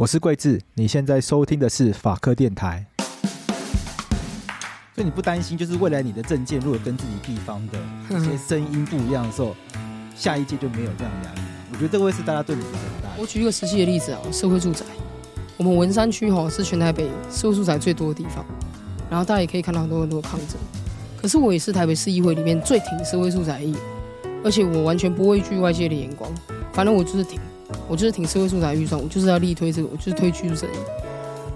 我是桂智，你现在收听的是法科电台。所以你不担心，就是未来你的证件如果跟自己地方的一些声音不一样的时候，下一届就没有这样的压力。我觉得这个会是大家对你的很大。我举一个实际的例子啊，社会住宅，我们文山区哈是全台北社会住宅最多的地方，然后大家也可以看到很多很多抗争。可是我也是台北市议会里面最挺社会住宅的议员，而且我完全不畏惧外界的眼光，反正我就是挺。我就是挺社会住宅预算，我就是要力推这个，我就是推居住正义。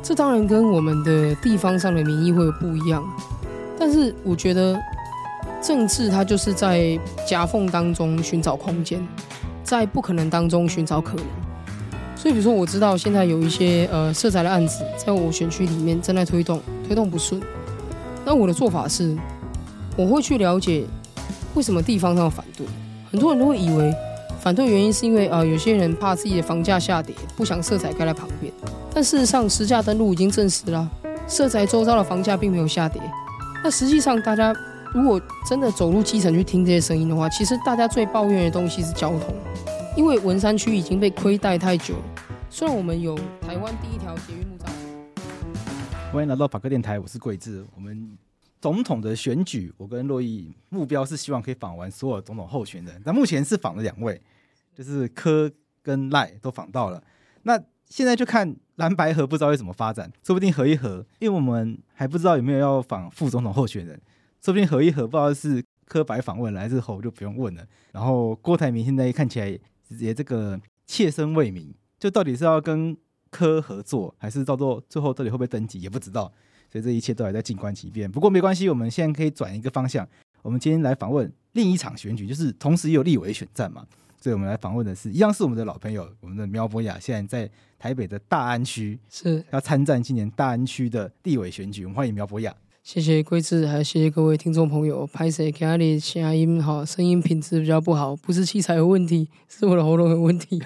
这当然跟我们的地方上的民意会有不一样，但是我觉得政治它就是在夹缝当中寻找空间，在不可能当中寻找可能。所以，比如说我知道现在有一些呃社宅的案子在我选区里面正在推动，推动不顺。那我的做法是，我会去了解为什么地方上反对。很多人都会以为。反对原因是因为啊、呃，有些人怕自己的房价下跌，不想色彩盖在旁边。但事实上，实价登录已经证实了，色彩周遭的房价并没有下跌。那实际上，大家如果真的走入基层去听这些声音的话，其实大家最抱怨的东西是交通，因为文山区已经被亏待太久了。虽然我们有台湾第一条捷运木栅。欢迎来到法克电台，我是贵智。我们总统的选举，我跟珞亦目标是希望可以访完所有总统候选人，但目前是访了两位。就是柯跟赖都访到了，那现在就看蓝白合不知道会怎么发展，说不定合一合，因为我们还不知道有没有要访副总统候选人，说不定合一合不知道是柯白访问了还是侯就不用问了。然后郭台铭现在看起来也这个切身未明，就到底是要跟柯合作，还是到做最后到底会不会登记也不知道，所以这一切都还在静观其变。不过没关系，我们现在可以转一个方向，我们今天来访问另一场选举，就是同时也有立委选战嘛。所以我们来访问的是一样是我们的老朋友，我们的苗博雅，现在在台北的大安区是要参战今年大安区的地委选举。我们欢迎苗博雅。谢谢贵志，还有谢谢各位听众朋友。拍谢家里声音好，声音品质比较不好，不是器材有问题，是我的喉咙有问题。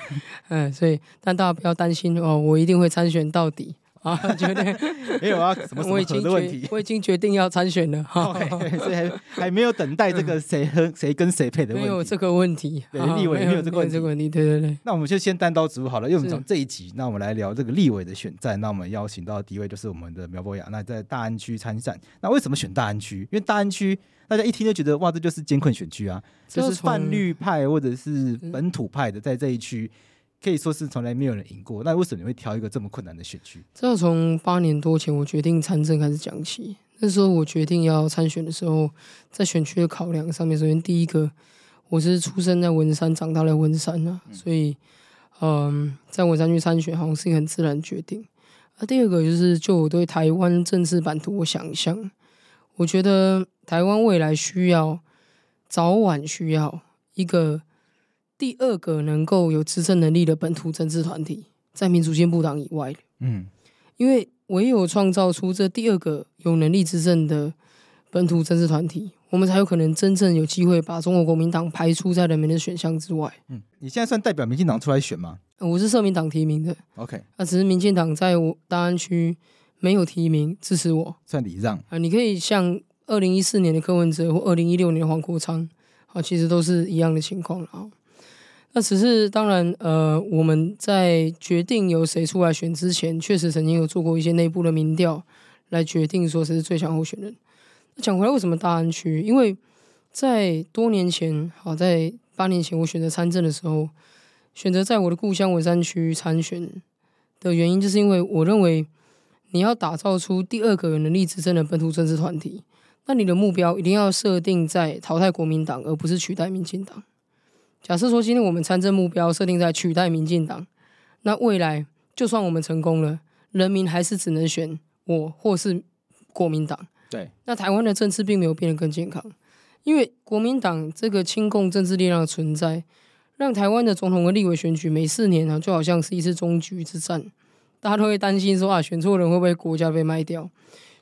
嗯，所以但大家不要担心哦，我一定会参选到底。啊，绝对 没有啊，什么什么的问题，我已经决定要参选了。所以还还没有等待这个谁和谁跟谁配的问题，没有这个问题。对，立委没有这个问题，问题。对对对。那我们就先单刀直入好了，因为我们从这一集，那我们来聊这个立委的选战。那我们邀请到的第一位就是我们的苗博雅，那在大安区参战。那为什么选大安区？因为大安区大家一听就觉得哇，这就是艰困选区啊，就是泛绿派或者是本土派的在这一区。可以说是从来没有人赢过，那为什么你会挑一个这么困难的选区？这要从八年多前我决定参政开始讲起。那时候我决定要参选的时候，在选区的考量上面，首先第一个，我是出生在文山，长大在文山啊，所以，嗯，在文山区参选好像是一个很自然决定。啊，第二个就是就我对台湾政治版图我想象，我觉得台湾未来需要，早晚需要一个。第二个能够有执政能力的本土政治团体，在民主进步党以外，嗯，因为唯有创造出这第二个有能力执政的本土政治团体，我们才有可能真正有机会把中国国民党排除在人民的选项之外。嗯，你现在算代表民进党出来选吗？我是社民党提名的。OK，那只是民进党在我大安区没有提名支持我，算礼让啊。你可以像二零一四年的柯文哲或二零一六年的黄国昌啊，其实都是一样的情况啊。那只是当然，呃，我们在决定由谁出来选之前，确实曾经有做过一些内部的民调，来决定说谁是最强候选人。讲回来，为什么大安区？因为在多年前，好，在八年前我选择参政的时候，选择在我的故乡文山区参选的原因，就是因为我认为你要打造出第二个有能力执政的本土政治团体，那你的目标一定要设定在淘汰国民党，而不是取代民进党。假设说今天我们参政目标设定在取代民进党，那未来就算我们成功了，人民还是只能选我或是国民党。对，那台湾的政治并没有变得更健康，因为国民党这个亲共政治力量的存在，让台湾的总统和立委选举每四年呢，就好像是一次终局之战，大家都会担心说啊，选错人会不会国家被卖掉？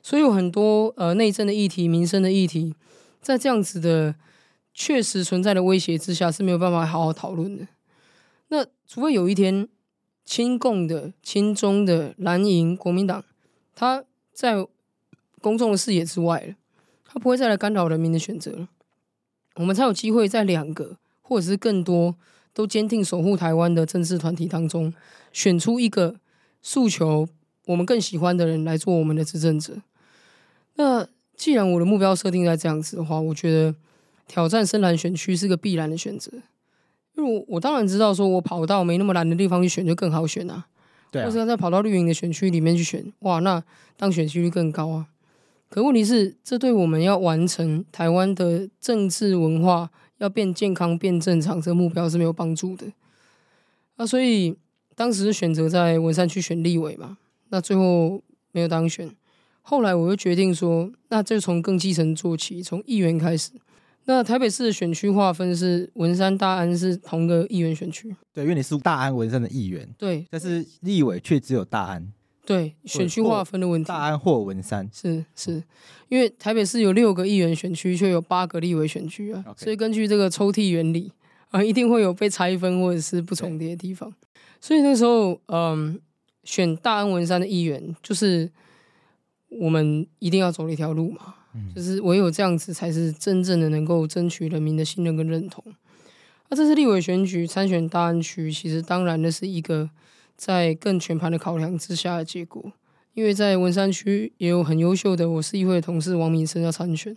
所以有很多呃内政的议题、民生的议题，在这样子的。确实存在的威胁之下是没有办法好好讨论的。那除非有一天亲共的、亲中的蓝营国民党，他在公众的视野之外了，他不会再来干扰人民的选择了，我们才有机会在两个或者是更多都坚定守护台湾的政治团体当中，选出一个诉求我们更喜欢的人来做我们的执政者。那既然我的目标设定在这样子的话，我觉得挑战深蓝选区是个必然的选择。因为我我当然知道，说我跑到没那么蓝的地方去选就更好选啊，对啊，或者再跑到绿营的选区里面去选，哇，那当选几率更高啊。可问题是，这对我们要完成台湾的政治文化要变健康、变正常这个目标是没有帮助的。那所以当时选择在文山区选立委嘛，那最后没有当选。后来我又决定说，那就从更基层做起，从议员开始。那台北市的选区划分是文山、大安是同个议员选区。对，因为你是大安文山的议员。对，但是立委却只有大安。对，选区划分的问题。大安或文山是是，因为台北市有六个议员选区，却有八个立委选区啊。所以根据这个抽屉原理啊，一定会有被拆分或者是不重叠的地方。所以那时候，嗯，选大安文山的议员，就是我们一定要走的一条路嘛。就是唯有这样子，才是真正的能够争取人民的信任跟认同。那这次立委选举参选大安区，其实当然那是一个在更全盘的考量之下的结果。因为在文山区也有很优秀的我市议会的同事王明生要参选，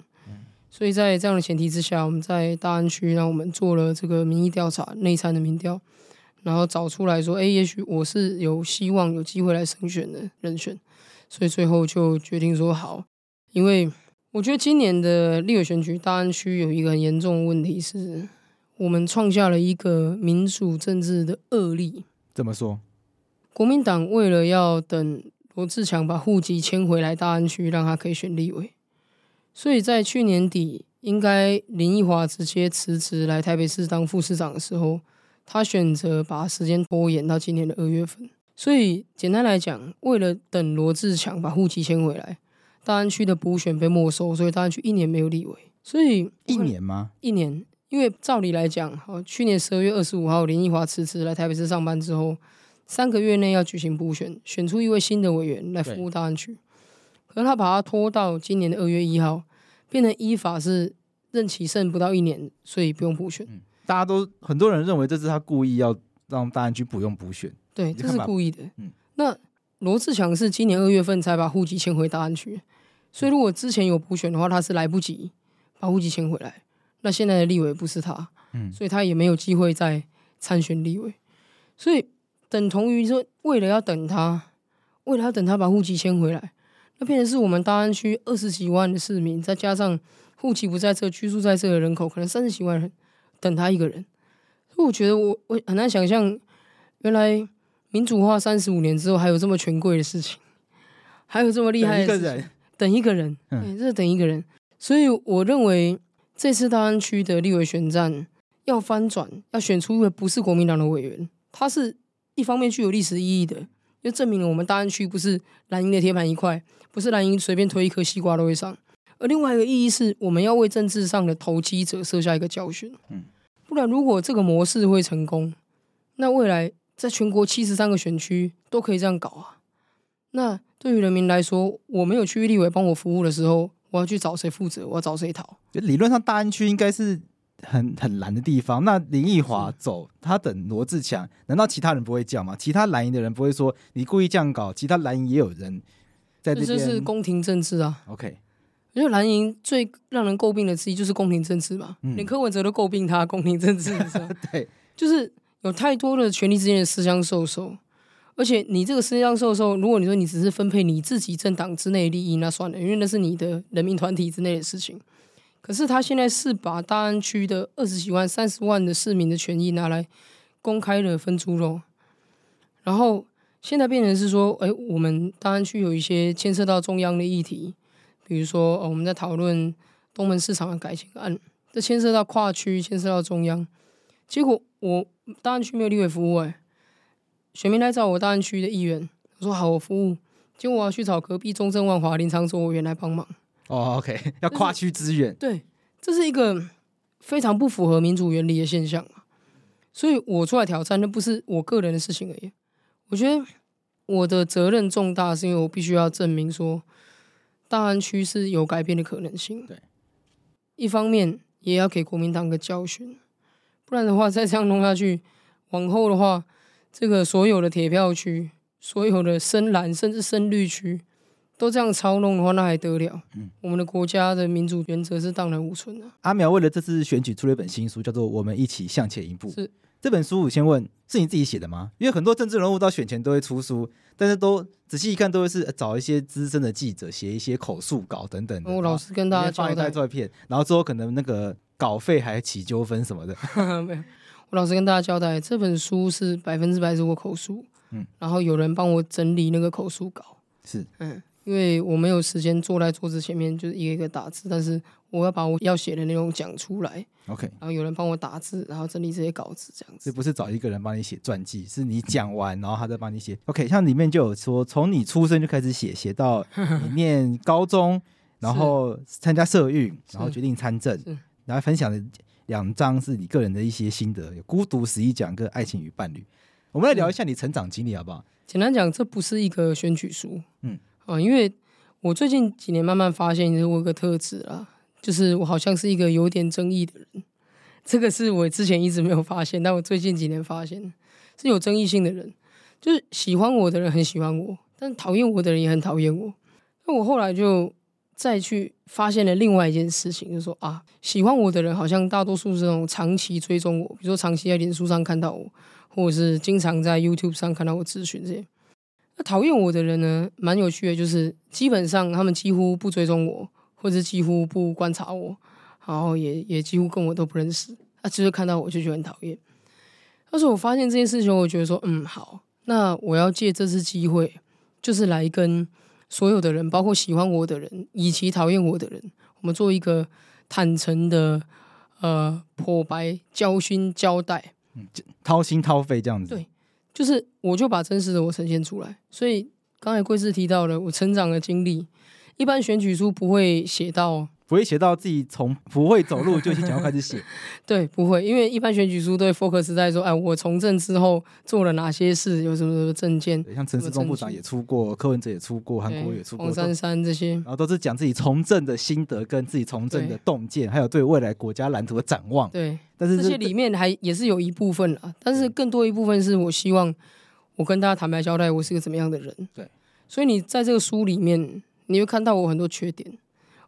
所以在这样的前提之下，我们在大安区让我们做了这个民意调查、内参的民调，然后找出来说，哎，也许我是有希望、有机会来胜选的人选，所以最后就决定说好，因为。我觉得今年的立委选举，大安区有一个很严重的问题是，我们创下了一个民主政治的恶例。怎么说？国民党为了要等罗志强把户籍迁回来大安区，让他可以选立委，所以在去年底，应该林奕华直接辞职来台北市当副市长的时候，他选择把时间拖延到今年的二月份。所以简单来讲，为了等罗志强把户籍迁回来。大安区的补选被没收，所以大安区一年没有立委。所以一年吗？一年，因为照理来讲，好，去年十二月二十五号林奕华辞职来台北市上班之后，三个月内要举行补选，选出一位新的委员来服务大安区。可是他把他拖到今年的二月一号，变成依法是任期剩不到一年，所以不用补选。嗯，大家都很多人认为这是他故意要让大安区不用补选。对，这是故意的。嗯，那。罗志强是今年二月份才把户籍迁回大安区，所以如果之前有补选的话，他是来不及把户籍迁回来。那现在的立委不是他，嗯，所以他也没有机会再参选立委。所以等同于说，为了要等他，为了要等他把户籍迁回来，那变成是我们大安区二十几万的市民，再加上户籍不在这、居住在这的人口，可能三十几万人等他一个人。所以我觉得我我很难想象，原来。民主化三十五年之后，还有这么权贵的事情，还有这么厉害的事情，等一个人，等一个人，嗯，这是等一个人。所以我认为这次大安区的立委选战要翻转，要选出一位不是国民党的委员，他是一方面具有历史意义的，就证明了我们大安区不是蓝营的铁板一块，不是蓝营随便推一颗西瓜都会上。而另外一个意义是，我们要为政治上的投机者设下一个教训，嗯，不然如果这个模式会成功，那未来。在全国七十三个选区都可以这样搞啊！那对于人民来说，我没有区域立委帮我服务的时候，我要去找谁负责？我要找谁讨？理论上，大安区应该是很很蓝的地方。那林奕华走，他等罗志强，难道其他人不会叫吗？其他蓝营的人不会说你故意这样搞？其他蓝营也有人在这边。这是宫廷政治啊！OK，因为蓝营最让人诟病的之一就是宫廷政治嘛。嗯、连柯文哲都诟病他宫廷政治，对，就是。有太多的权力之间的私相授受，而且你这个私相授受，如果你说你只是分配你自己政党之内的利益，那算了，因为那是你的人民团体之内的事情。可是他现在是把大安区的二十几万、三十万的市民的权益拿来公开的分猪肉，然后现在变成是说，哎，我们大安区有一些牵涉到中央的议题，比如说哦我们在讨论东门市场的改建案，这牵涉到跨区，牵涉到中央，结果我。大安区没有立委服务哎、欸，选民来找我大安区的议员，我说好，我服务，结果我要去找隔壁中正万华林昶佐委员来帮忙。哦，OK，要跨区支援，对，这是一个非常不符合民主原理的现象嘛。所以我出来挑战，那不是我个人的事情而已。我觉得我的责任重大，是因为我必须要证明说，大安区是有改变的可能性。对，一方面也要给国民党个教训。不然的话，再这样弄下去，往后的话，这个所有的铁票区所有的深蓝甚至深绿区都这样操弄的话，那还得了？嗯，我们的国家的民主原则是荡然无存的。阿苗为了这次选举出了一本新书，叫做《我们一起向前一步》。是这本书，我先问，是你自己写的吗？因为很多政治人物到选前都会出书，但是都仔细一看，都会是找一些资深的记者写一些口述稿等等的。我老实跟大家交代，照片，然后之后可能那个稿费还起纠纷什么的。没有，我老实跟大家交代，这本书是百分之百是我口述，嗯，然后有人帮我整理那个口述稿，是，嗯。因为我没有时间坐在桌子前面，就是一个一个打字，但是我要把我要写的内容讲出来。OK，然后有人帮我打字，然后整理这些稿子，这样子。这不是找一个人帮你写传记，是你讲完，然后他再帮你写。OK，像里面就有说，从你出生就开始写，写到你念高中，然后参加社运，然后决定参政，然后分享的两章是你个人的一些心得，有孤独十一讲跟爱情与伴侣。我们来聊一下你成长经历好不好？简单讲，这不是一个选举书，嗯。啊，因为我最近几年慢慢发现，我有个特质啊，就是我好像是一个有点争议的人。这个是我之前一直没有发现，但我最近几年发现是有争议性的人，就是喜欢我的人很喜欢我，但讨厌我的人也很讨厌我。那我后来就再去发现了另外一件事情，就是说啊，喜欢我的人好像大多数是那种长期追踪我，比如说长期在脸书上看到我，或者是经常在 YouTube 上看到我咨询这些。那讨厌我的人呢，蛮有趣的，就是基本上他们几乎不追踪我，或者几乎不观察我，然后也也几乎跟我都不认识。他只是看到我就觉得很讨厌。但是我发现这件事情，我觉得说，嗯，好，那我要借这次机会，就是来跟所有的人，包括喜欢我的人以及讨厌我的人，我们做一个坦诚的呃剖白、交心、交代，嗯，掏心掏肺这样子。对。就是，我就把真实的我呈现出来。所以刚才贵志提到了我成长的经历，一般选举书不会写到，不会写到自己从不会走路就想要开始写。对，不会，因为一般选举书都会 focus 在说，哎，我从政之后做了哪些事，有什么什么政见。像陈时中部长也出过，柯文哲也出过，韩国也出过，黄珊珊这些，然后都是讲自己从政的心得跟自己从政的洞见，还有对未来国家蓝图的展望。对。但是这些里面还也是有一部分啊，但是更多一部分是我希望我跟大家坦白交代，我是个怎么样的人。对，所以你在这个书里面，你会看到我很多缺点。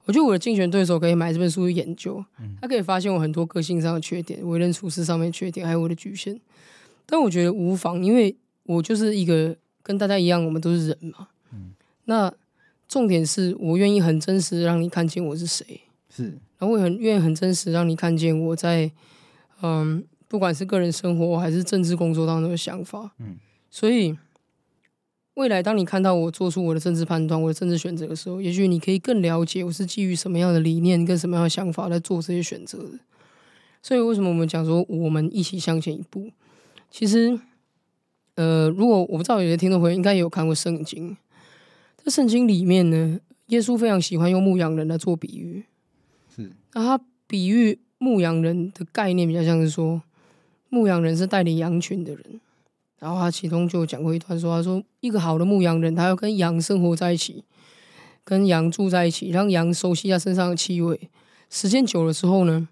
我觉得我的竞选对手可以买这本书去研究，他可以发现我很多个性上的缺点、为人处事上面的缺点，还有我的局限。但我觉得无妨，因为我就是一个跟大家一样，我们都是人嘛。嗯。那重点是我愿意很真实的让你看见我是谁。是。然后我也很愿意很真实让你看见我在。嗯，不管是个人生活还是政治工作当中的想法，嗯，所以未来当你看到我做出我的政治判断、我的政治选择的时候，也许你可以更了解我是基于什么样的理念跟什么样的想法来做这些选择的。所以为什么我们讲说我们一起向前一步？其实，呃，如果我不知道有些听众朋友应该也有看过圣经，在圣经里面呢，耶稣非常喜欢用牧羊人来做比喻，是，那他比喻。牧羊人的概念比较像是说，牧羊人是带领羊群的人。然后他其中就讲过一段说，他说一个好的牧羊人，他要跟羊生活在一起，跟羊住在一起，让羊熟悉他身上的气味。时间久了之后呢，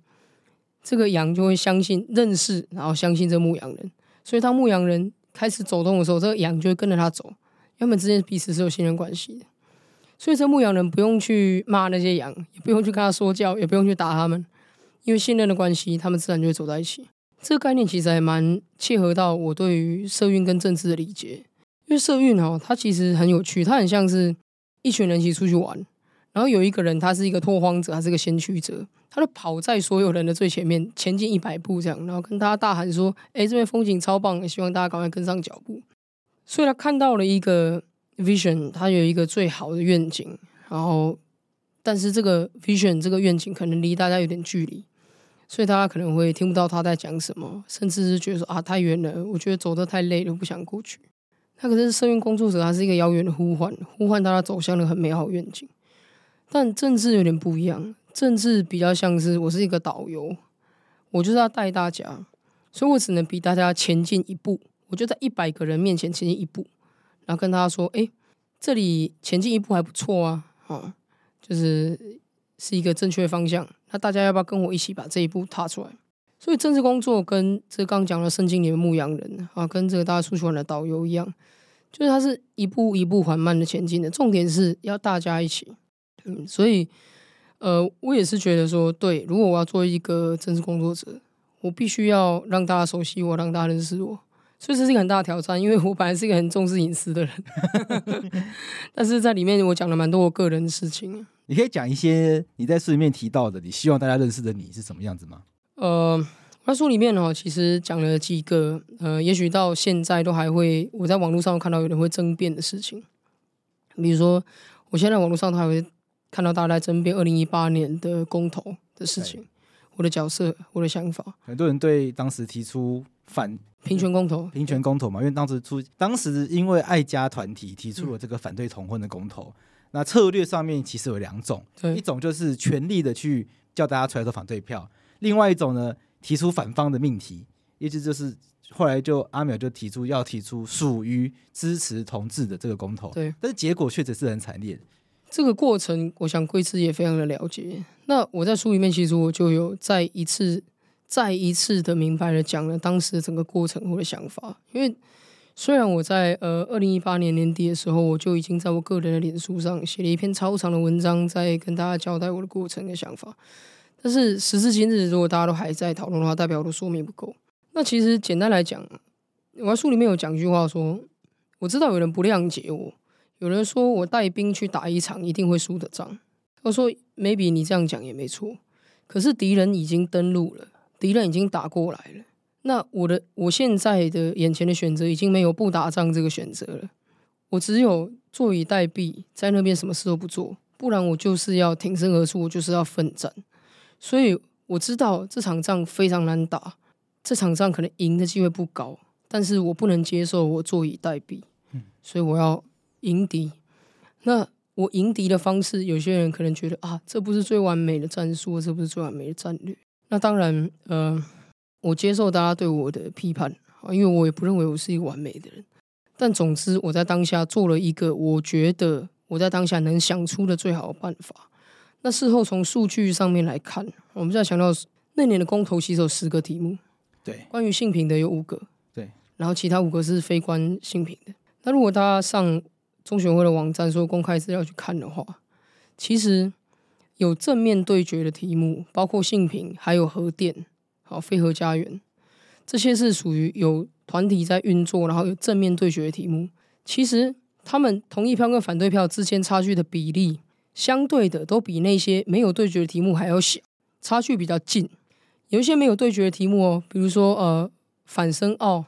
这个羊就会相信、认识，然后相信这牧羊人。所以当牧羊人开始走动的时候，这个羊就会跟着他走。他们之间彼此是有信任关系的。所以这牧羊人不用去骂那些羊，也不用去跟他说教，也不用去打他们。因为信任的关系，他们自然就会走在一起。这个概念其实还蛮切合到我对于社运跟政治的理解。因为社运哈，它其实很有趣，它很像是一群人一起出去玩，然后有一个人他是一个拓荒者，他是个先驱者，他就跑在所有人的最前面，前进一百步这样，然后跟大家大喊说：“哎，这边风景超棒，希望大家赶快跟上脚步。”所以他看到了一个 vision，他有一个最好的愿景，然后但是这个 vision 这个愿景可能离大家有点距离。所以大家可能会听不到他在讲什么，甚至是觉得说啊，太远了，我觉得走得太累了，不想过去。那可是社运工作者，他是一个遥远的呼唤，呼唤大家走向了很美好愿景。但政治有点不一样，政治比较像是我是一个导游，我就是要带大家，所以我只能比大家前进一步。我就在一百个人面前前进一步，然后跟大家说：“哎，这里前进一步还不错啊，啊，就是。”是一个正确方向，那大家要不要跟我一起把这一步踏出来？所以政治工作跟这刚讲的圣经里的牧羊人啊，跟这个大家出去玩的导游一样，就是它是一步一步缓慢的前进的，重点是要大家一起。嗯，所以呃，我也是觉得说，对，如果我要做一个政治工作者，我必须要让大家熟悉我，让大家认识我。所以这是一个很大的挑战，因为我本来是一个很重视隐私的人，但是在里面我讲了蛮多我个人的事情。你可以讲一些你在书里面提到的，你希望大家认识的你是什么样子吗？呃，那书里面哦，其实讲了几个，呃，也许到现在都还会，我在网络上看到有人会争辩的事情，比如说，我现在网络上他还会看到大家在争辩二零一八年的公投的事情，我的角色，我的想法，很多人对当时提出反。平权公投，平权公投嘛，因为当时出，当时因为爱家团体提出了这个反对同婚的公投，嗯、那策略上面其实有两种，对一种就是全力的去叫大家出来投反对票，另外一种呢，提出反方的命题，意思就是后来就阿淼就提出要提出属于支持同志的这个公投，对，但是结果确实是很惨烈。这个过程，我想贵智也非常的了解。那我在书里面其实我就有在一次。再一次的明白了讲了当时整个过程我的想法，因为虽然我在呃二零一八年年底的时候，我就已经在我个人的脸书上写了一篇超长的文章，在跟大家交代我的过程的想法，但是时至今日，如果大家都还在讨论的话，代表我的说明不够。那其实简单来讲，我在书里面有讲一句话说，我知道有人不谅解我，有人说我带兵去打一场一定会输的仗，我说 maybe 你这样讲也没错，可是敌人已经登陆了。敌人已经打过来了，那我的我现在的眼前的选择已经没有不打仗这个选择了，我只有坐以待毙，在那边什么事都不做，不然我就是要挺身而出，我就是要奋战。所以我知道这场仗非常难打，这场仗可能赢的机会不高，但是我不能接受我坐以待毙，所以我要迎敌。那我迎敌的方式，有些人可能觉得啊，这不是最完美的战术，这不是最完美的战略。那当然，呃，我接受大家对我的批判啊，因为我也不认为我是一个完美的人。但总之，我在当下做了一个我觉得我在当下能想出的最好的办法。那事后从数据上面来看，我们在强调那年的公投其实有十个题目，对，关于性平的有五个，对，然后其他五个是非关性平的。那如果大家上中选会的网站说公开资料去看的话，其实。有正面对决的题目，包括性平，还有核电，好，非核家园，这些是属于有团体在运作，然后有正面对决的题目。其实他们同意票跟反对票之间差距的比例，相对的都比那些没有对决的题目还要小，差距比较近。有一些没有对决的题目哦，比如说呃反深奥、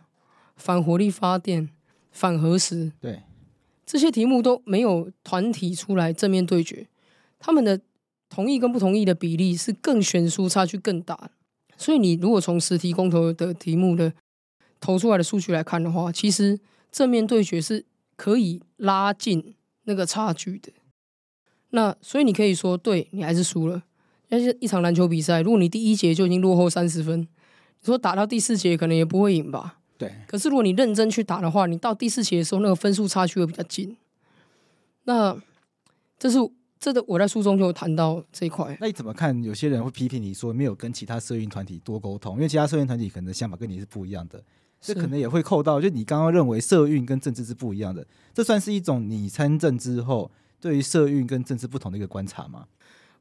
反火力发电、反核实，对，这些题目都没有团体出来正面对决，他们的。同意跟不同意的比例是更悬殊，差距更大。所以你如果从实体公投的题目的投出来的数据来看的话，其实正面对决是可以拉近那个差距的。那所以你可以说，对你还是输了。但是一场篮球比赛，如果你第一节就已经落后三十分，你说打到第四节可能也不会赢吧？对。可是如果你认真去打的话，你到第四节的时候，那个分数差距会比较近。那这是。这个我在书中就有谈到这一块。那你怎么看？有些人会批评你说没有跟其他社运团体多沟通，因为其他社运团体可能想法跟你是不一样的，这可能也会扣到。就你刚刚认为社运跟政治是不一样的，这算是一种你参政之后对于社运跟政治不同的一个观察吗？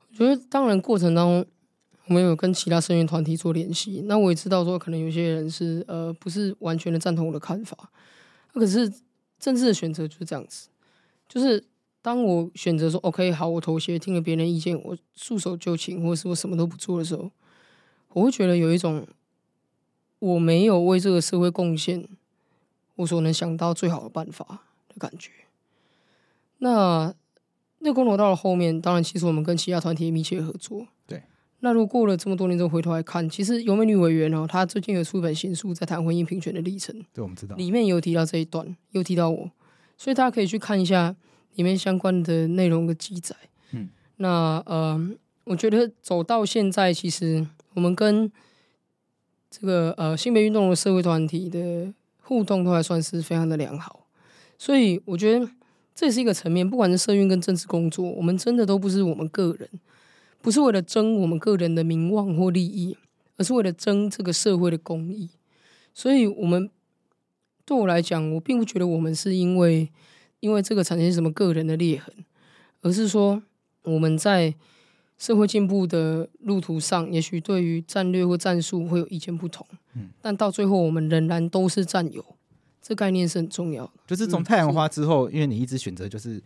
我觉得当然过程当中我们有跟其他社运团体做联系，那我也知道说可能有些人是呃不是完全的赞同我的看法，可是政治的选择就是这样子，就是。当我选择说 “OK，好，我妥协，听了别人意见，我束手就擒，或者是我什么都不做的时候，我会觉得有一种我没有为这个社会贡献我所能想到最好的办法的感觉。那那公投到了后面，当然，其实我们跟其他团体密切合作。对。那如果过了这么多年之后回头来看，其实尤美女委员哦，她最近有出一本新书，在谈婚姻平权的历程。对，我们知道。里面有提到这一段，有提到我，所以大家可以去看一下。里面相关的内容的记载，嗯，那呃，我觉得走到现在，其实我们跟这个呃性别运动的社会团体的互动都还算是非常的良好，所以我觉得这也是一个层面。不管是社运跟政治工作，我们真的都不是我们个人，不是为了争我们个人的名望或利益，而是为了争这个社会的公益。所以，我们对我来讲，我并不觉得我们是因为因为这个产生什么个人的裂痕，而是说我们在社会进步的路途上，也许对于战略或战术会有意见不同，嗯，但到最后我们仍然都是战友，这概念是很重要的。就是从太阳花之后，嗯、因为你一直选择就是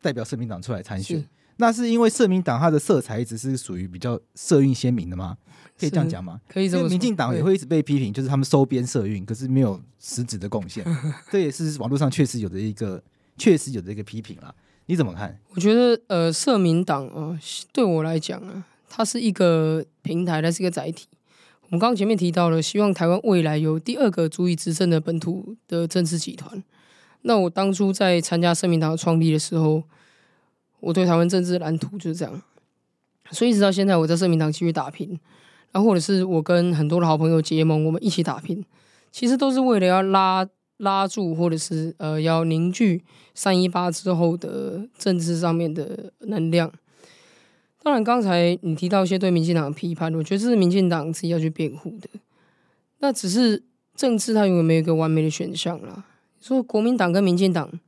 代表社民党出来参选，是那是因为社民党它的色彩一直是属于比较社运鲜明的吗？可以这样讲吗？可以这么说。民进党也会一直被批评，就是他们收编社运，可是没有实质的贡献，这也是网络上确实有的一个确实有这个批评啦。你怎么看？我觉得呃，社民党啊，对我来讲啊，它是一个平台，它是一个载体。我们刚刚前面提到了，希望台湾未来有第二个足以执政的本土的政治集团。那我当初在参加社民党创立的时候。我对台湾政治蓝图就是这样，所以一直到现在，我在社民党继续打拼，然后或者是我跟很多的好朋友结盟，我们一起打拼，其实都是为了要拉拉住，或者是呃要凝聚三一八之后的政治上面的能量。当然，刚才你提到一些对民进党的批判，我觉得这是民进党自己要去辩护的。那只是政治，它永远没有一个完美的选项啦。你说国民党跟民进党。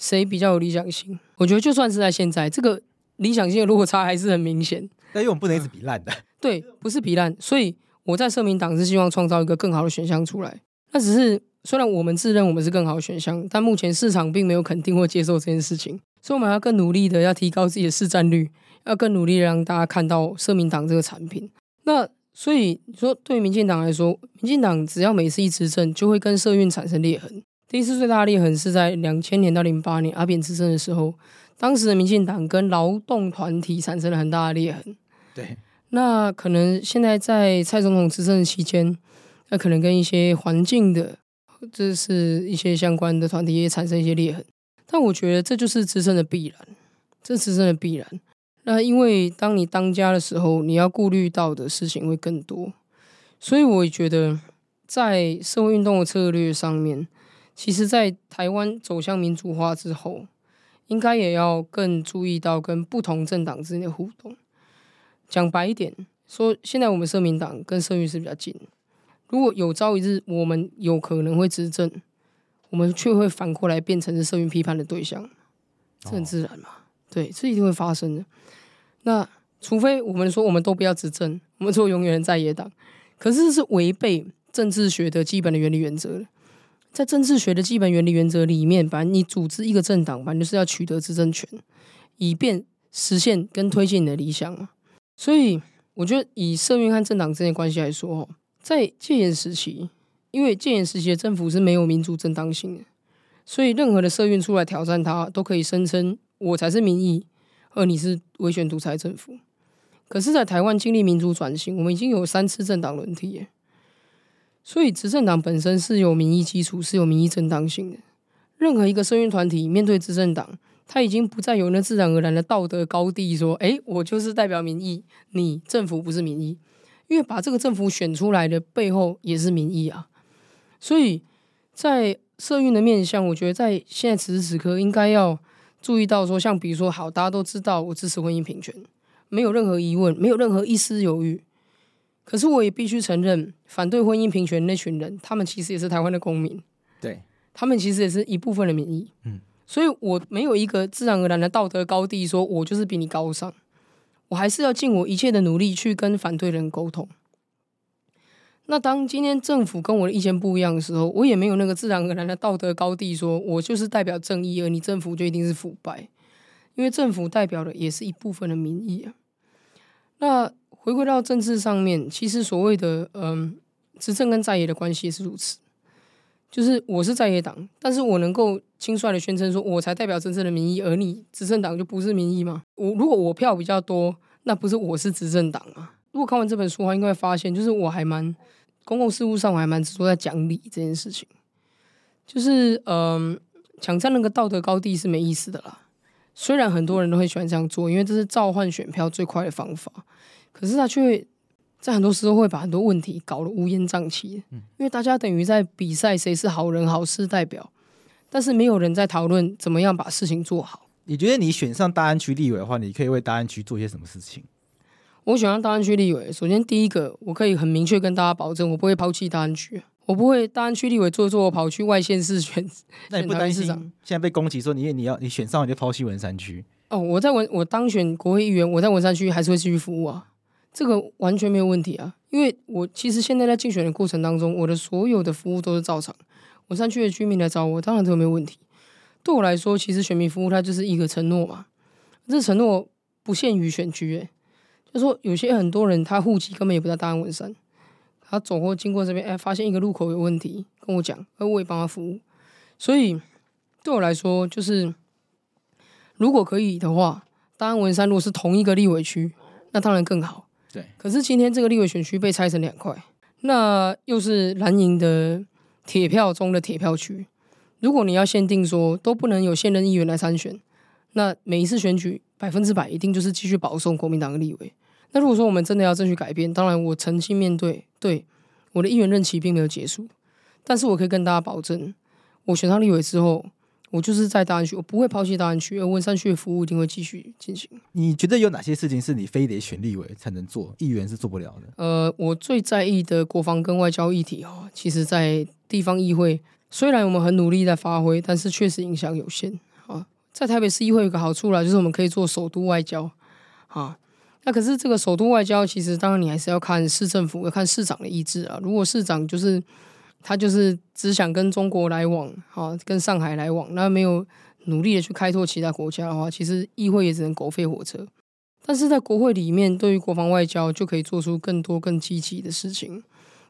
谁比较有理想性？我觉得就算是在现在，这个理想性的落差还是很明显。但因为我们不能一直比烂的，对，不是比烂。所以我在社民党是希望创造一个更好的选项出来。那只是虽然我们自认我们是更好的选项，但目前市场并没有肯定或接受这件事情。所以我们要更努力的要提高自己的市占率，要更努力的让大家看到社民党这个产品。那所以说，对于民进党来说，民进党只要每次一执政，就会跟社运产生裂痕。第一次最大的裂痕是在两千年到零八年阿扁执政的时候，当时的民进党跟劳动团体产生了很大的裂痕。对，那可能现在在蔡总统执政期间，那可能跟一些环境的，这是一些相关的团体也产生一些裂痕。但我觉得这就是执政的必然，这执政的必然。那因为当你当家的时候，你要顾虑到的事情会更多，所以我也觉得在社会运动的策略上面。其实，在台湾走向民主化之后，应该也要更注意到跟不同政党之间的互动。讲白一点，说现在我们社民党跟社运是比较近。如果有朝一日我们有可能会执政，我们却会反过来变成是社运批判的对象，这很自然嘛？对，这一定会发生的。那除非我们说我们都不要执政，我们做永远在野党，可是这是违背政治学的基本的原理原则的。在政治学的基本原理原则里面，反正你组织一个政党，反正就是要取得执政权，以便实现跟推进你的理想嘛。所以，我觉得以社运和政党之间的关系来说，在戒严时期，因为戒严时期的政府是没有民主正当性的，所以任何的社运出来挑战它，都可以声称我才是民意，而你是威权独裁政府。可是，在台湾经历民主转型，我们已经有三次政党轮替耶。所以，执政党本身是有民意基础，是有民意正当性的。任何一个社运团体面对执政党，他已经不再有那自然而然的道德高地，说：“哎，我就是代表民意，你政府不是民意。”因为把这个政府选出来的背后也是民意啊。所以在社运的面向，我觉得在现在此时此刻，应该要注意到说，像比如说，好，大家都知道我支持婚姻平权，没有任何疑问，没有任何一丝犹豫。可是我也必须承认，反对婚姻平权那群人，他们其实也是台湾的公民，对，他们其实也是一部分的民意，嗯，所以我没有一个自然而然的道德高地，说我就是比你高尚，我还是要尽我一切的努力去跟反对人沟通。那当今天政府跟我的意见不一样的时候，我也没有那个自然而然的道德高地，说我就是代表正义，而你政府就一定是腐败，因为政府代表的也是一部分的民意啊，那。回归到政治上面，其实所谓的嗯，执政跟在野的关系也是如此。就是我是在野党，但是我能够轻率的宣称说，我才代表真正的民意，而你执政党就不是民意吗？我如果我票比较多，那不是我是执政党啊？如果看完这本书的话，应该会发现，就是我还蛮公共事务上，我还蛮执着在讲理这件事情。就是嗯，抢占那个道德高地是没意思的啦。虽然很多人都会喜欢这样做，因为这是召唤选票最快的方法。可是他却在很多时候会把很多问题搞得乌烟瘴气，因为大家等于在比赛谁是好人好事代表，但是没有人在讨论怎么样把事情做好。你觉得你选上大安区立委的话，你可以为大安区做些什么事情？我选上大安区立委，首先第一个，我可以很明确跟大家保证，我不会抛弃大安区。我不会大安区立委做做，跑去外县市选。那你不担心现在被攻击说你你要你选上你就抛弃文山区？哦，我在文我当选国会议员，我在文山区还是会继续服务啊，这个完全没有问题啊。因为我其实现在在竞选的过程当中，我的所有的服务都是照常。文山区的居民来找我，当然都没有问题。对我来说，其实选民服务它就是一个承诺嘛。这承诺不限于选区，诶，就说有些很多人他户籍根本也不在大安文山，他走过经过这边，哎，发现一个路口有问题，跟我讲，而我也帮他服务。所以对我来说，就是如果可以的话，大安文山如果是同一个立委区，那当然更好。对。可是今天这个立委选区被拆成两块，那又是蓝营的铁票中的铁票区。如果你要限定说都不能有现任议员来参选，那每一次选举百分之百一定就是继续保送国民党的立委。那如果说我们真的要争取改变，当然我诚心面对，对我的议员任期并没有结束，但是我可以跟大家保证，我选上立委之后，我就是在大安区，我不会抛弃大安区，而文山区的服务一定会继续进行。你觉得有哪些事情是你非得选立委才能做，议员是做不了的？呃，我最在意的国防跟外交议题哦，其实在地方议会。虽然我们很努力在发挥，但是确实影响有限啊。在台北市议会有个好处啦，就是我们可以做首都外交啊。那可是这个首都外交，其实当然你还是要看市政府，要看市长的意志啊。如果市长就是他就是只想跟中国来往啊，跟上海来往，那没有努力的去开拓其他国家的话，其实议会也只能狗吠火车。但是在国会里面，对于国防外交就可以做出更多更积极的事情。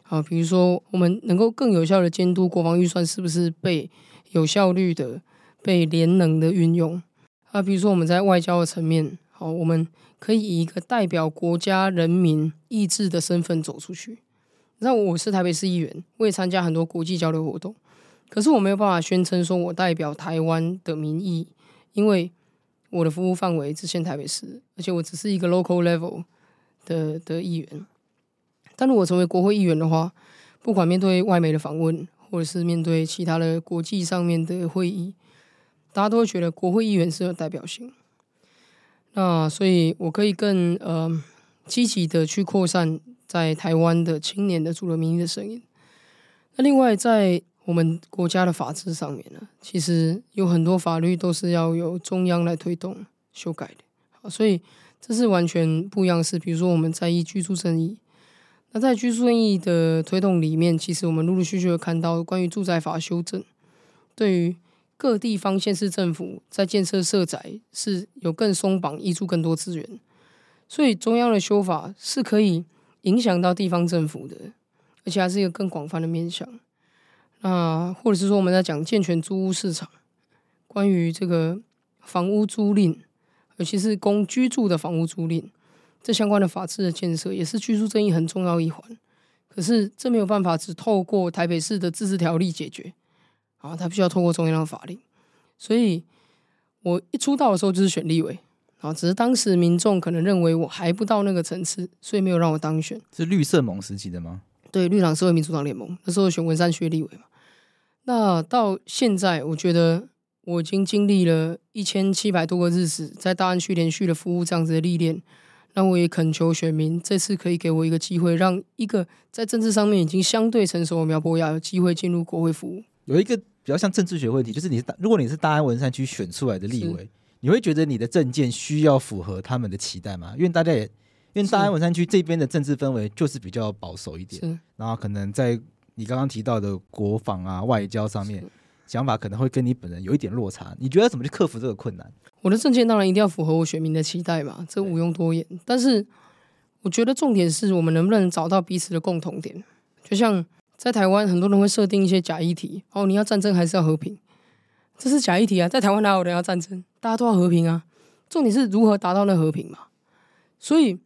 啊，比如说，我们能够更有效的监督国防预算是不是被有效率的、被廉能的运用。啊，比如说我们在外交的层面，好，我们可以以一个代表国家人民意志的身份走出去。那我是台北市议员，我也参加很多国际交流活动，可是我没有办法宣称说我代表台湾的民意，因为我的服务范围只限台北市，而且我只是一个 local level 的的议员。但如果成为国会议员的话，不管面对外媒的访问，或者是面对其他的国际上面的会议，大家都会觉得国会议员是有代表性。那所以，我可以更呃积极的去扩散在台湾的青年的主流民意的声音。那另外，在我们国家的法制上面呢，其实有很多法律都是要由中央来推动修改的。所以这是完全不一样的事。比如说，我们在意居住正义。那在居住正义的推动里面，其实我们陆陆续续会看到关于住宅法修正，对于各地方县市政府在建设社宅是有更松绑、挹注更多资源，所以中央的修法是可以影响到地方政府的，而且还是一个更广泛的面向。那或者是说我们在讲健全租屋市场，关于这个房屋租赁，尤其是供居住的房屋租赁。这相关的法制的建设也是居住正义很重要一环，可是这没有办法只透过台北市的自治条例解决，啊，它必须要透过中央的法令。所以我一出道的时候就是选立委，啊，只是当时民众可能认为我还不到那个层次，所以没有让我当选。是绿色盟时期的吗？对，绿党社会民主党联盟那时候选文山区立委嘛。那到现在，我觉得我已经经历了一千七百多个日子，在大安区连续的服务这样子的历练。那我也恳求选民，这次可以给我一个机会，让一个在政治上面已经相对成熟的苗博雅有机会进入国会服务。有一个比较像政治学问题，就是你是大，如果你是大安文山区选出来的立委，你会觉得你的政见需要符合他们的期待吗？因为大家也，因为大安文山区这边的政治氛围就是比较保守一点，然后可能在你刚刚提到的国防啊、外交上面。想法可能会跟你本人有一点落差，你觉得怎么去克服这个困难？我的政见当然一定要符合我选民的期待嘛，这毋庸多言。但是我觉得重点是我们能不能找到彼此的共同点。就像在台湾，很多人会设定一些假议题，哦，你要战争还是要和平？这是假议题啊，在台湾哪有人要战争？大家都要和平啊。重点是如何达到那和平嘛。所以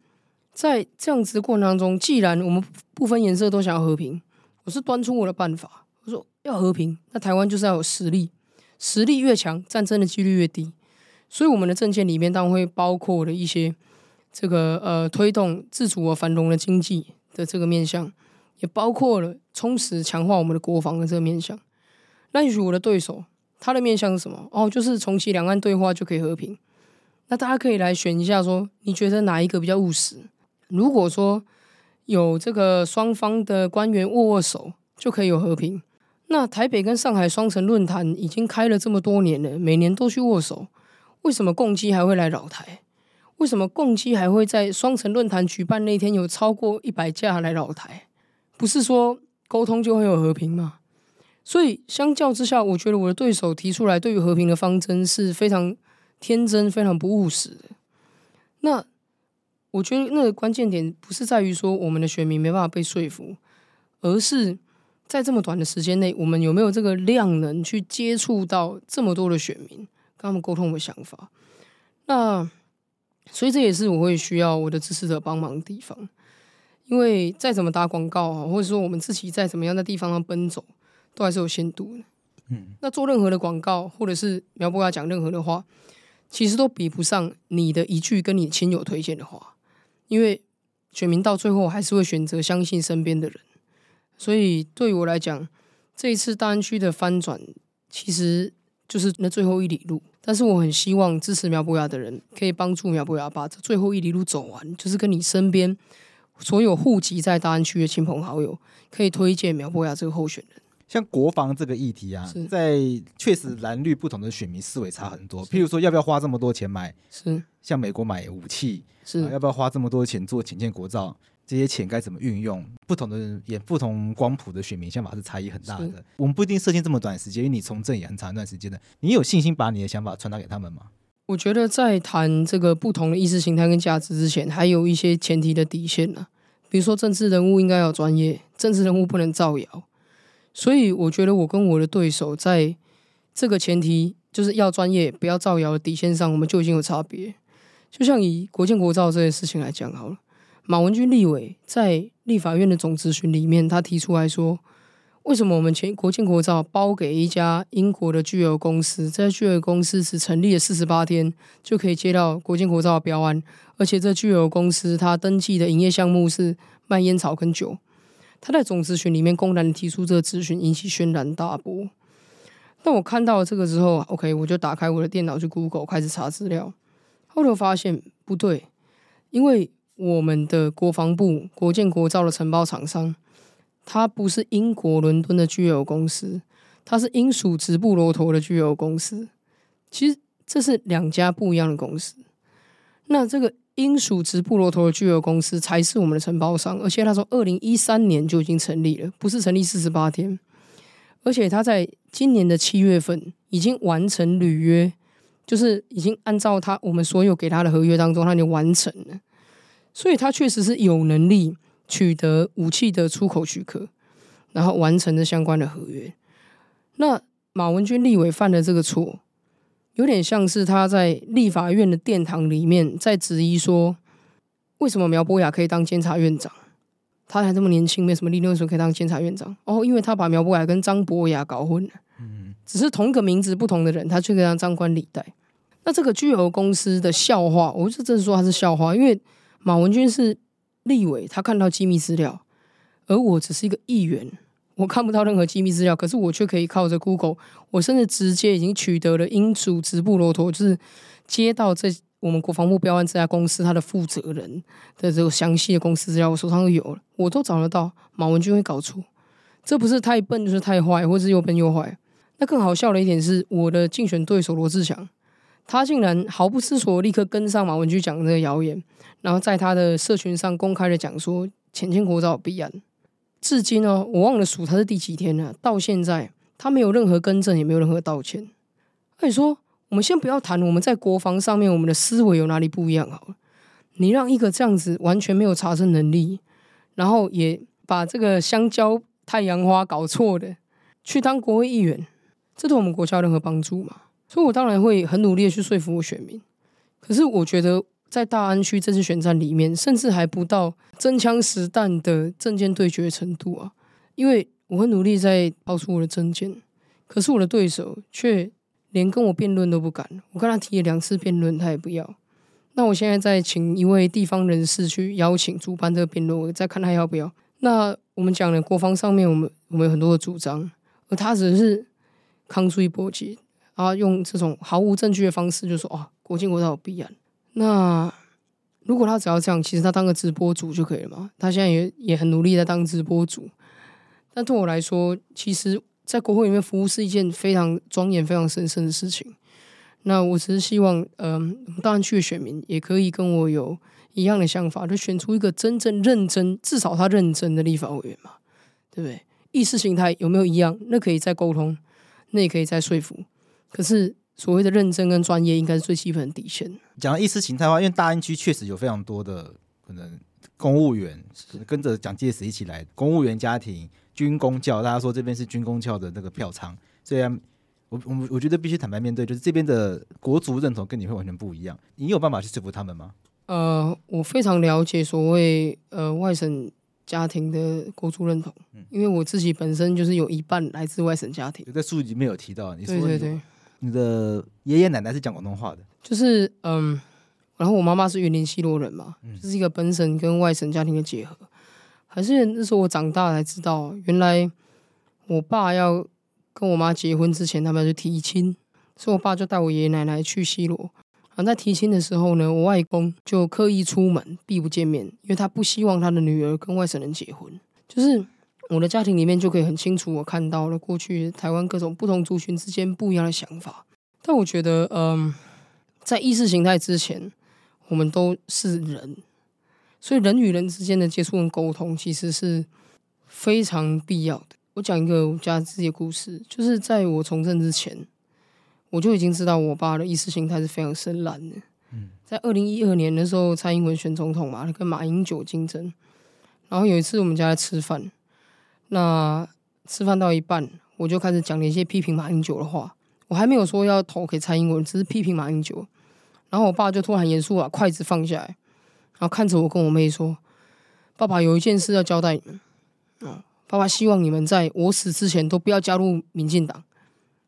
在这样子的过程当中，既然我们不分颜色都想要和平，我是端出我的办法。我说要和平，那台湾就是要有实力，实力越强，战争的几率越低。所以我们的政见里面当然会包括了一些这个呃推动自主和繁荣的经济的这个面向，也包括了充实强化我们的国防的这个面向。那也许我的对手他的面向是什么？哦，就是重启两岸对话就可以和平。那大家可以来选一下说，你觉得哪一个比较务实？如果说有这个双方的官员握握手。就可以有和平。那台北跟上海双城论坛已经开了这么多年了，每年都去握手，为什么共机还会来扰台？为什么共机还会在双城论坛举办那天有超过一百架来扰台？不是说沟通就会有和平吗？所以相较之下，我觉得我的对手提出来对于和平的方针是非常天真、非常不务实的。那我觉得那个关键点不是在于说我们的选民没办法被说服，而是。在这么短的时间内，我们有没有这个量能去接触到这么多的选民，跟他们沟通我的想法？那所以这也是我会需要我的支持者帮忙的地方，因为再怎么打广告啊，或者说我们自己再怎么样在地方上奔走，都还是有限度的。嗯，那做任何的广告，或者是苗博雅讲任何的话，其实都比不上你的一句跟你亲友推荐的话，因为选民到最后还是会选择相信身边的人。所以对于我来讲，这一次大安区的翻转，其实就是那最后一里路。但是我很希望支持苗博雅的人，可以帮助苗博雅把这最后一里路走完，就是跟你身边所有户籍在大安区的亲朋好友，可以推荐苗博雅这个候选人。像国防这个议题啊，在确实蓝绿不同的选民思维差很多。譬如说，要不要花这么多钱买？是像美国买武器？是要不要花这么多钱做潜舰国造？这些钱该怎么运用？不同的人也不同光谱的选民想法是差异很大的。我们不一定设定这么短时间，因为你从政也很长一段时间的，你有信心把你的想法传达给他们吗？我觉得在谈这个不同的意识形态跟价值之前，还有一些前提的底线呢、啊。比如说，政治人物应该要专业，政治人物不能造谣。所以，我觉得我跟我的对手在这个前提就是要专业、不要造谣的底线上，我们就已经有差别。就像以国建国造这件事情来讲好了。马文君立委在立法院的总咨询里面，他提出来说：“为什么我们前国建国造包给一家英国的巨额公司？这家巨额公司只成立了四十八天，就可以接到国建国造的标案，而且这巨额公司它登记的营业项目是卖烟草跟酒。”他在总咨询里面公然提出这个咨询，引起轩然大波。当我看到了这个之后，OK，我就打开我的电脑去 Google 开始查资料，后头发现不对，因为。我们的国防部国建国造的承包厂商，它不是英国伦敦的巨有公司，它是英属直布罗陀的巨有公司。其实这是两家不一样的公司。那这个英属直布罗陀的巨额公司才是我们的承包商，而且他从二零一三年就已经成立了，不是成立四十八天。而且他在今年的七月份已经完成履约，就是已经按照他我们所有给他的合约当中，他已经完成了。所以他确实是有能力取得武器的出口许可，然后完成了相关的合约。那马文君立委犯的这个错，有点像是他在立法院的殿堂里面在质疑说，为什么苗博雅可以当监察院长？他还这么年轻，没什么历练，为什么可以当监察院长？哦，因为他把苗博雅跟张博雅搞混了。嗯，只是同一个名字不同的人，他却可以当张冠李戴。那这个巨额公司的笑话，我就真的说他是笑话，因为。马文君是立委，他看到机密资料，而我只是一个议员，我看不到任何机密资料，可是我却可以靠着 Google，我甚至直接已经取得了英属直布罗陀，就是接到这我们国防部标案这家公司它的负责人的这个详细的公司资料，我手上都有了，我都找得到。马文君会搞错，这不是太笨，就是太坏，或是又笨又坏。那更好笑的一点是，我的竞选对手罗志祥。他竟然毫不思索，立刻跟上马文君讲的这个谣言，然后在他的社群上公开的讲说潜舰国造有弊案。至今哦，我忘了数他是第几天了。到现在他没有任何更正，也没有任何道歉。那你说，我们先不要谈我们在国防上面我们的思维有哪里不一样好了。你让一个这样子完全没有查证能力，然后也把这个香蕉太阳花搞错的去当国会议员，这对我们国家有任何帮助吗？所以，我当然会很努力的去说服我选民。可是，我觉得在大安区这次选战里面，甚至还不到真枪实弹的政见对决程度啊！因为我很努力在抛出我的政见，可是我的对手却连跟我辩论都不敢。我跟他提了两次辩论，他也不要。那我现在在请一位地方人士去邀请主办这个辩论，我再看他要不要。那我们讲的国防上面，我们我们有很多的主张，而他只是扛出一波节。啊，用这种毫无证据的方式就说啊，国进国造有弊案。那如果他只要这样，其实他当个直播主就可以了嘛。他现在也也很努力在当直播主，但对我来说，其实在国会里面服务是一件非常庄严、非常神圣的事情。那我只是希望，嗯、呃，大安区的选民也可以跟我有一样的想法，就选出一个真正认真，至少他认真的立法委员嘛，对不对？意识形态有没有一样？那可以再沟通，那也可以再说服。可是所谓的认真跟专业，应该是最基本的底线。讲到意识形态的话，因为大安区确实有非常多的可能，公务员跟着蒋介石一起来，公务员家庭、军公教，大家说这边是军公教的那个票仓，虽然。我我我觉得必须坦白面对，就是这边的国族认同跟你会完全不一样。你有办法去说服他们吗？呃，我非常了解所谓呃外省家庭的国族认同，嗯，因为我自己本身就是有一半来自外省家庭。在书里面有提到，你说你对对对，你的爷爷奶奶是讲广东话的，就是嗯，然后我妈妈是云林西罗人嘛，嗯就是一个本省跟外省家庭的结合。还是那时候我长大才知道，原来我爸要。跟我妈结婚之前，他们要去提亲，所以我爸就带我爷爷奶奶去西罗。然后在提亲的时候呢，我外公就刻意出门避不见面，因为他不希望他的女儿跟外省人结婚。就是我的家庭里面就可以很清楚，我看到了过去台湾各种不同族群之间不一样的想法。但我觉得，嗯，在意识形态之前，我们都是人，所以人与人之间的接触跟沟通其实是非常必要的。我讲一个我家自己的故事，就是在我从政之前，我就已经知道我爸的意识形态是非常深蓝的。嗯，在二零一二年的时候，蔡英文选总统嘛，他跟马英九竞争，然后有一次我们家在吃饭，那吃饭到一半，我就开始讲了一些批评马英九的话，我还没有说要投给蔡英文，只是批评马英九，然后我爸就突然严肃把筷子放下来，然后看着我跟我妹说：“爸爸有一件事要交代你们。”嗯。爸爸希望你们在我死之前都不要加入民进党。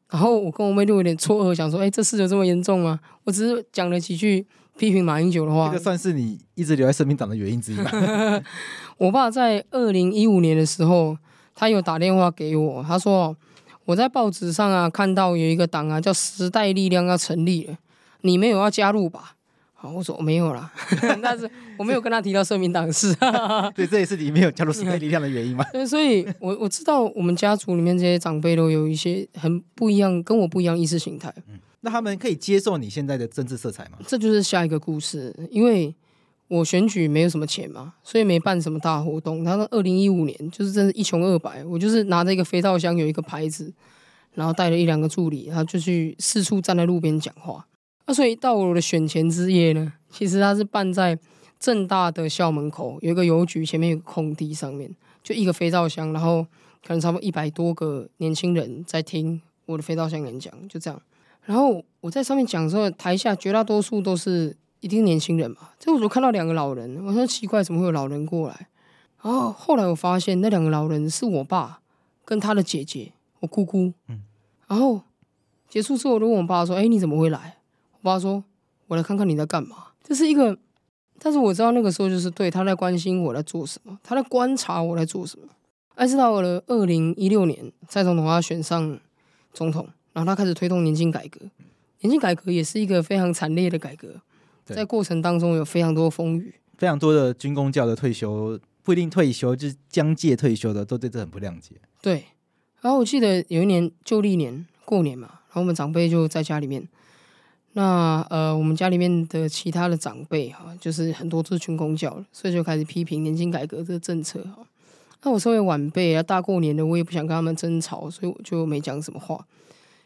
然后我跟我妹就有点错愕，想说：“哎，这事有这么严重吗？”我只是讲了几句批评马英九的话。这个算是你一直留在社民党的原因之一吧？我爸在二零一五年的时候，他有打电话给我，他说：“我在报纸上啊看到有一个党啊叫时代力量要成立了，你没有要加入吧？”好，我说我没有啦，但是我没有跟他提到社民党的事。对，这也是你没有加入时代力量的原因吗？对，所以我我知道我们家族里面这些长辈都有一些很不一样，跟我不一样意识形态。嗯，那他们可以接受你现在的政治色彩吗？这就是下一个故事，因为我选举没有什么钱嘛，所以没办什么大活动。他说二零一五年就是真是一穷二白，我就是拿着一个肥皂箱，有一个牌子，然后带了一两个助理，然后就去四处站在路边讲话。那所以到我的选前之夜呢，其实他是办在政大的校门口，有一个邮局前面有个空地上面，就一个肥皂箱，然后可能差不多一百多个年轻人在听我的肥皂箱演讲，就这样。然后我在上面讲的时候，台下绝大多数都是一定年轻人嘛，这我就看到两个老人，我说奇怪，怎么会有老人过来？然后后来我发现那两个老人是我爸跟他的姐姐，我姑姑。嗯。然后结束之后，我就问我爸说：“哎，你怎么会来？”我爸说：“我来看看你在干嘛。”这是一个，但是我知道那个时候就是对他在关心我在做什么，他在观察我在做什么。但是到了二零一六年，蔡总统他选上总统，然后他开始推动年金改革。年金改革也是一个非常惨烈的改革，在过程当中有非常多风雨，非常多的军工教的退休不一定退休，就是将届退休的都对这很不谅解。对，然后我记得有一年旧历年过年嘛，然后我们长辈就在家里面。那呃，我们家里面的其他的长辈哈，就是很多都是军工教了，所以就开始批评年金改革这个政策哈。那我身为晚辈啊，大过年的我也不想跟他们争吵，所以我就没讲什么话。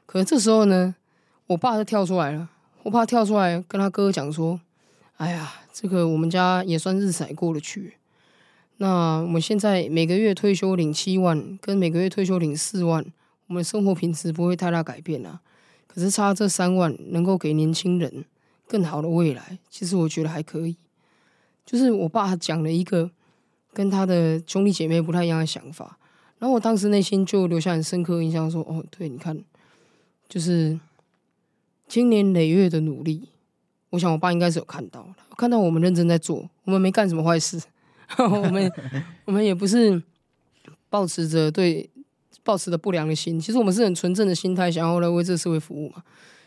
可是这时候呢，我爸就跳出来了，我怕跳出来跟他哥讲说：“哎呀，这个我们家也算日子过得去。那我们现在每个月退休领七万，跟每个月退休领四万，我们生活品质不会太大改变啊。”可是差这三万能够给年轻人更好的未来，其实我觉得还可以。就是我爸讲了一个跟他的兄弟姐妹不太一样的想法，然后我当时内心就留下很深刻印象，说：“哦，对，你看，就是经年累月的努力，我想我爸应该是有看到，看到我们认真在做，我们没干什么坏事，我们 我们也不是抱持着对。”抱持的不良的心，其实我们是很纯正的心态，想要来为这个社会服务嘛。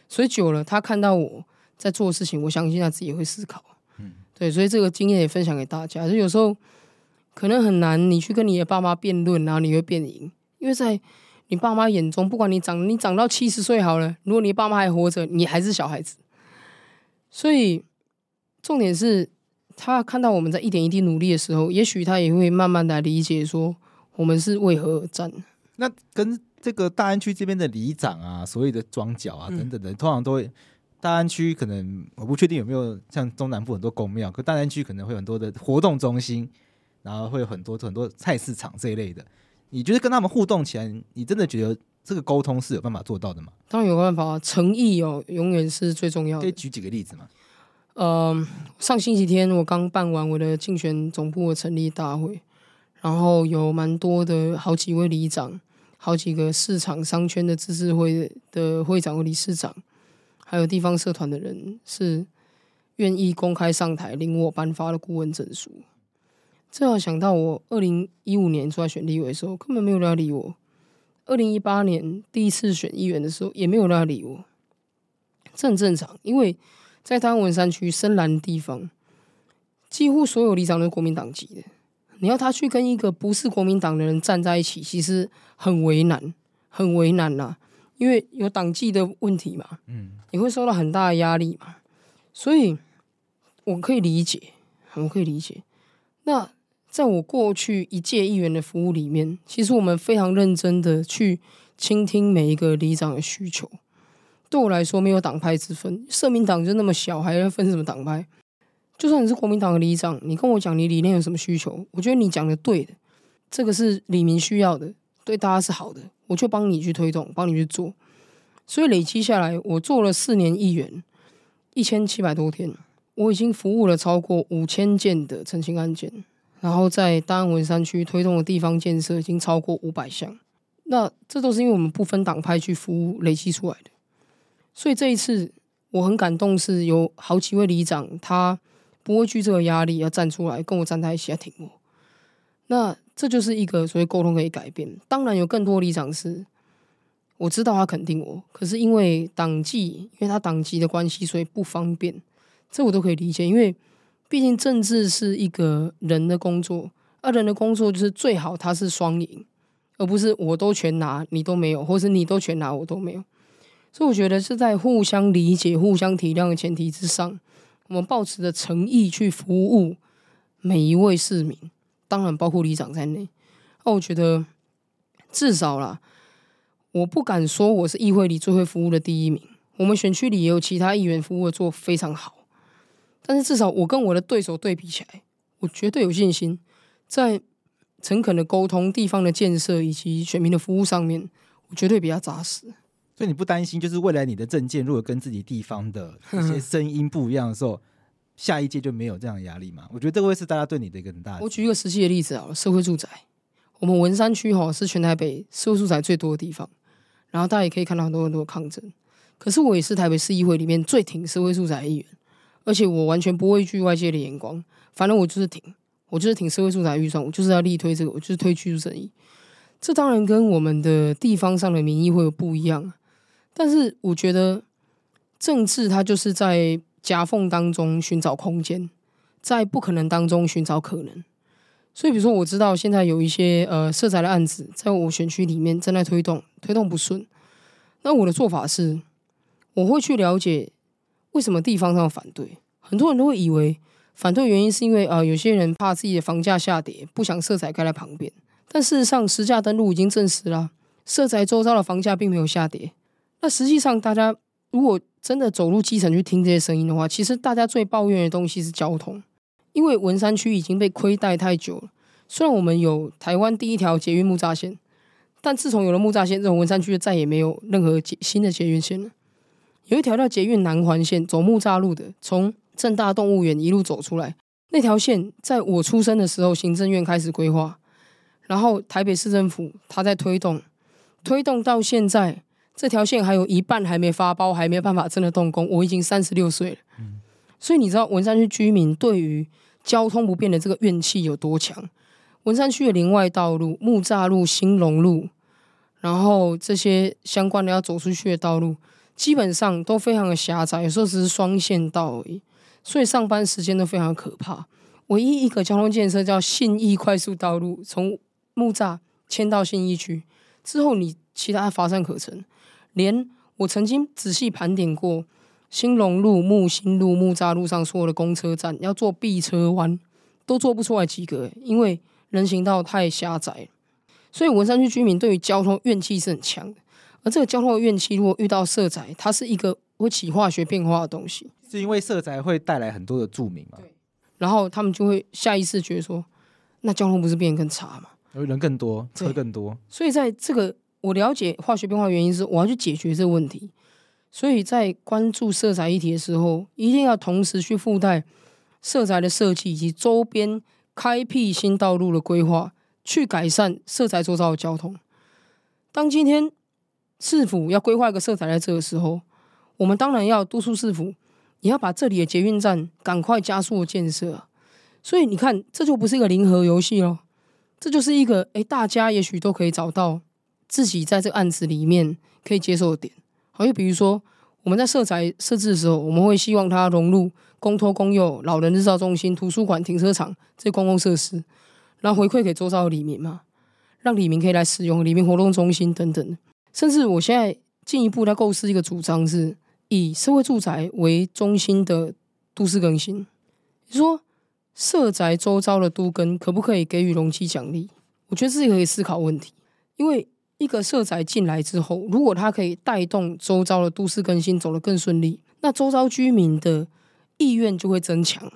所以久了，他看到我在做事情，我相信他自己也会思考。嗯，对，所以这个经验也分享给大家。就有时候可能很难，你去跟你的爸妈辩论，然后你会变赢，因为在你爸妈眼中，不管你长你长到七十岁好了，如果你爸妈还活着，你还是小孩子。所以重点是，他看到我们在一点一滴努力的时候，也许他也会慢慢的理解说，我们是为何而战。那跟这个大安区这边的里长啊，所谓的庄脚啊等等的，通常都会。大安区可能我不确定有没有像中南部很多公庙，可大安区可能会有很多的活动中心，然后会有很多很多菜市场这一类的。你觉得跟他们互动起来，你真的觉得这个沟通是有办法做到的吗？当然有办法，诚意哦，永远是最重要的。可以举几个例子吗？呃，上星期天我刚办完我的竞选总部的成立大会，然后有蛮多的好几位里长，好几个市场商圈的自治会的会长和理事长。还有地方社团的人是愿意公开上台领我颁发的顾问证书。这要想到我二零一五年出来选立委的时候，根本没有人要理我；二零一八年第一次选议员的时候，也没有人要理我。这很正常，因为在台湾文山区深蓝的地方，几乎所有里长都是国民党籍的。你要他去跟一个不是国民党的人站在一起，其实很为难，很为难呐。因为有党纪的问题嘛，嗯，你会受到很大的压力嘛，所以我可以理解，我可以理解。那在我过去一届议员的服务里面，其实我们非常认真的去倾听每一个里长的需求。对我来说，没有党派之分，社民党就那么小，还要分什么党派？就算你是国民党的里长，你跟我讲你理念有什么需求，我觉得你讲的对的，这个是里民需要的，对大家是好的。我就帮你去推动，帮你去做，所以累积下来，我做了四年议员，一千七百多天，我已经服务了超过五千件的陈情案件，然后在大安文山区推动的地方建设已经超过五百项。那这都是因为我们不分党派去服务累积出来的。所以这一次我很感动，是有好几位里长，他不会惧这个压力，要站出来跟我站在一起，来挺我。那。这就是一个所谓沟通可以改变。当然有更多里长是，我知道他肯定我，可是因为党纪，因为他党籍的关系，所以不方便。这我都可以理解，因为毕竟政治是一个人的工作，而人的工作就是最好他是双赢，而不是我都全拿你都没有，或是你都全拿我都没有。所以我觉得是在互相理解、互相体谅的前提之上，我们抱持着诚意去服务每一位市民。当然，包括里长在内。那我觉得，至少啦，我不敢说我是议会里最会服务的第一名。我们选区里也有其他议员服务的做非常好，但是至少我跟我的对手对比起来，我绝对有信心，在诚恳的沟通、地方的建设以及选民的服务上面，我绝对比较扎实。所以你不担心，就是未来你的政见如果跟自己地方的一些声音不一样的时候。下一届就没有这样的压力吗？我觉得这个会是大家对你的一个很大的。我举一个实际的例子啊，社会住宅，我们文山区哈是全台北社会住宅最多的地方，然后大家也可以看到很多很多抗争。可是我也是台北市议会里面最挺社会住宅的议员，而且我完全不畏惧外界的眼光，反正我就是挺，我就是挺社会住宅预算，我就是要力推这个，我就是推居住正义。这当然跟我们的地方上的民意会有不一样，但是我觉得政治它就是在。夹缝当中寻找空间，在不可能当中寻找可能。所以，比如说，我知道现在有一些呃社宅的案子，在我选区里面正在推动，推动不顺。那我的做法是，我会去了解为什么地方上反对。很多人都会以为反对原因是因为啊、呃，有些人怕自己的房价下跌，不想社宅盖在旁边。但事实上，实价登录已经证实了，社宅周遭的房价并没有下跌。那实际上，大家如果真的走入基层去听这些声音的话，其实大家最抱怨的东西是交通，因为文山区已经被亏待太久了。虽然我们有台湾第一条捷运木栅线，但自从有了木栅线，这种文山区就再也没有任何新的捷运线了。有一条叫捷运南环线，走木栅路的，从正大动物园一路走出来，那条线在我出生的时候，行政院开始规划，然后台北市政府他在推动，推动到现在。这条线还有一半还没发包，还没有办法真的动工。我已经三十六岁了，嗯，所以你知道文山区居民对于交通不便的这个怨气有多强？文山区的林外道路、木栅路、兴隆路，然后这些相关的要走出去的道路，基本上都非常的狭窄，有时候只是双线道而已，所以上班时间都非常可怕。唯一一个交通建设叫信义快速道路，从木栅迁到信义区之后，你其他乏善可陈。连我曾经仔细盘点过兴隆路、木新路、木栅路上所有的公车站，要做 B 车弯，都做不出来几个，因为人行道太狭窄。所以文山区居民对于交通怨气是很强的。而这个交通的怨气，如果遇到色彩，它是一个会起化学变化的东西。是因为色彩会带来很多的著名嘛？对。然后他们就会下意识觉得说，那交通不是变得更差吗？人更多，车更多。所以在这个我了解化学变化的原因是，我要去解决这个问题。所以在关注色彩议题的时候，一定要同时去附带色彩的设计以及周边开辟新道路的规划，去改善色彩周遭的交通。当今天。市府要规划一个色彩在这个时候，我们当然要督促市府，也要把这里的捷运站赶快加速建设。所以你看，这就不是一个零和游戏喽，这就是一个诶，大家也许都可以找到自己在这个案子里面可以接受的点。好，又比如说我们在色彩设置的时候，我们会希望它融入公托公幼、老人日照中心、图书馆、停车场这些公共设施，然后回馈给周遭的里民嘛，让里民可以来使用里民活动中心等等。甚至我现在进一步在构思一个主张，是以社会住宅为中心的都市更新。你说社宅周遭的都更可不可以给予容积奖励？我觉得这是可以思考问题。因为一个社宅进来之后，如果它可以带动周遭的都市更新走得更顺利，那周遭居民的意愿就会增强。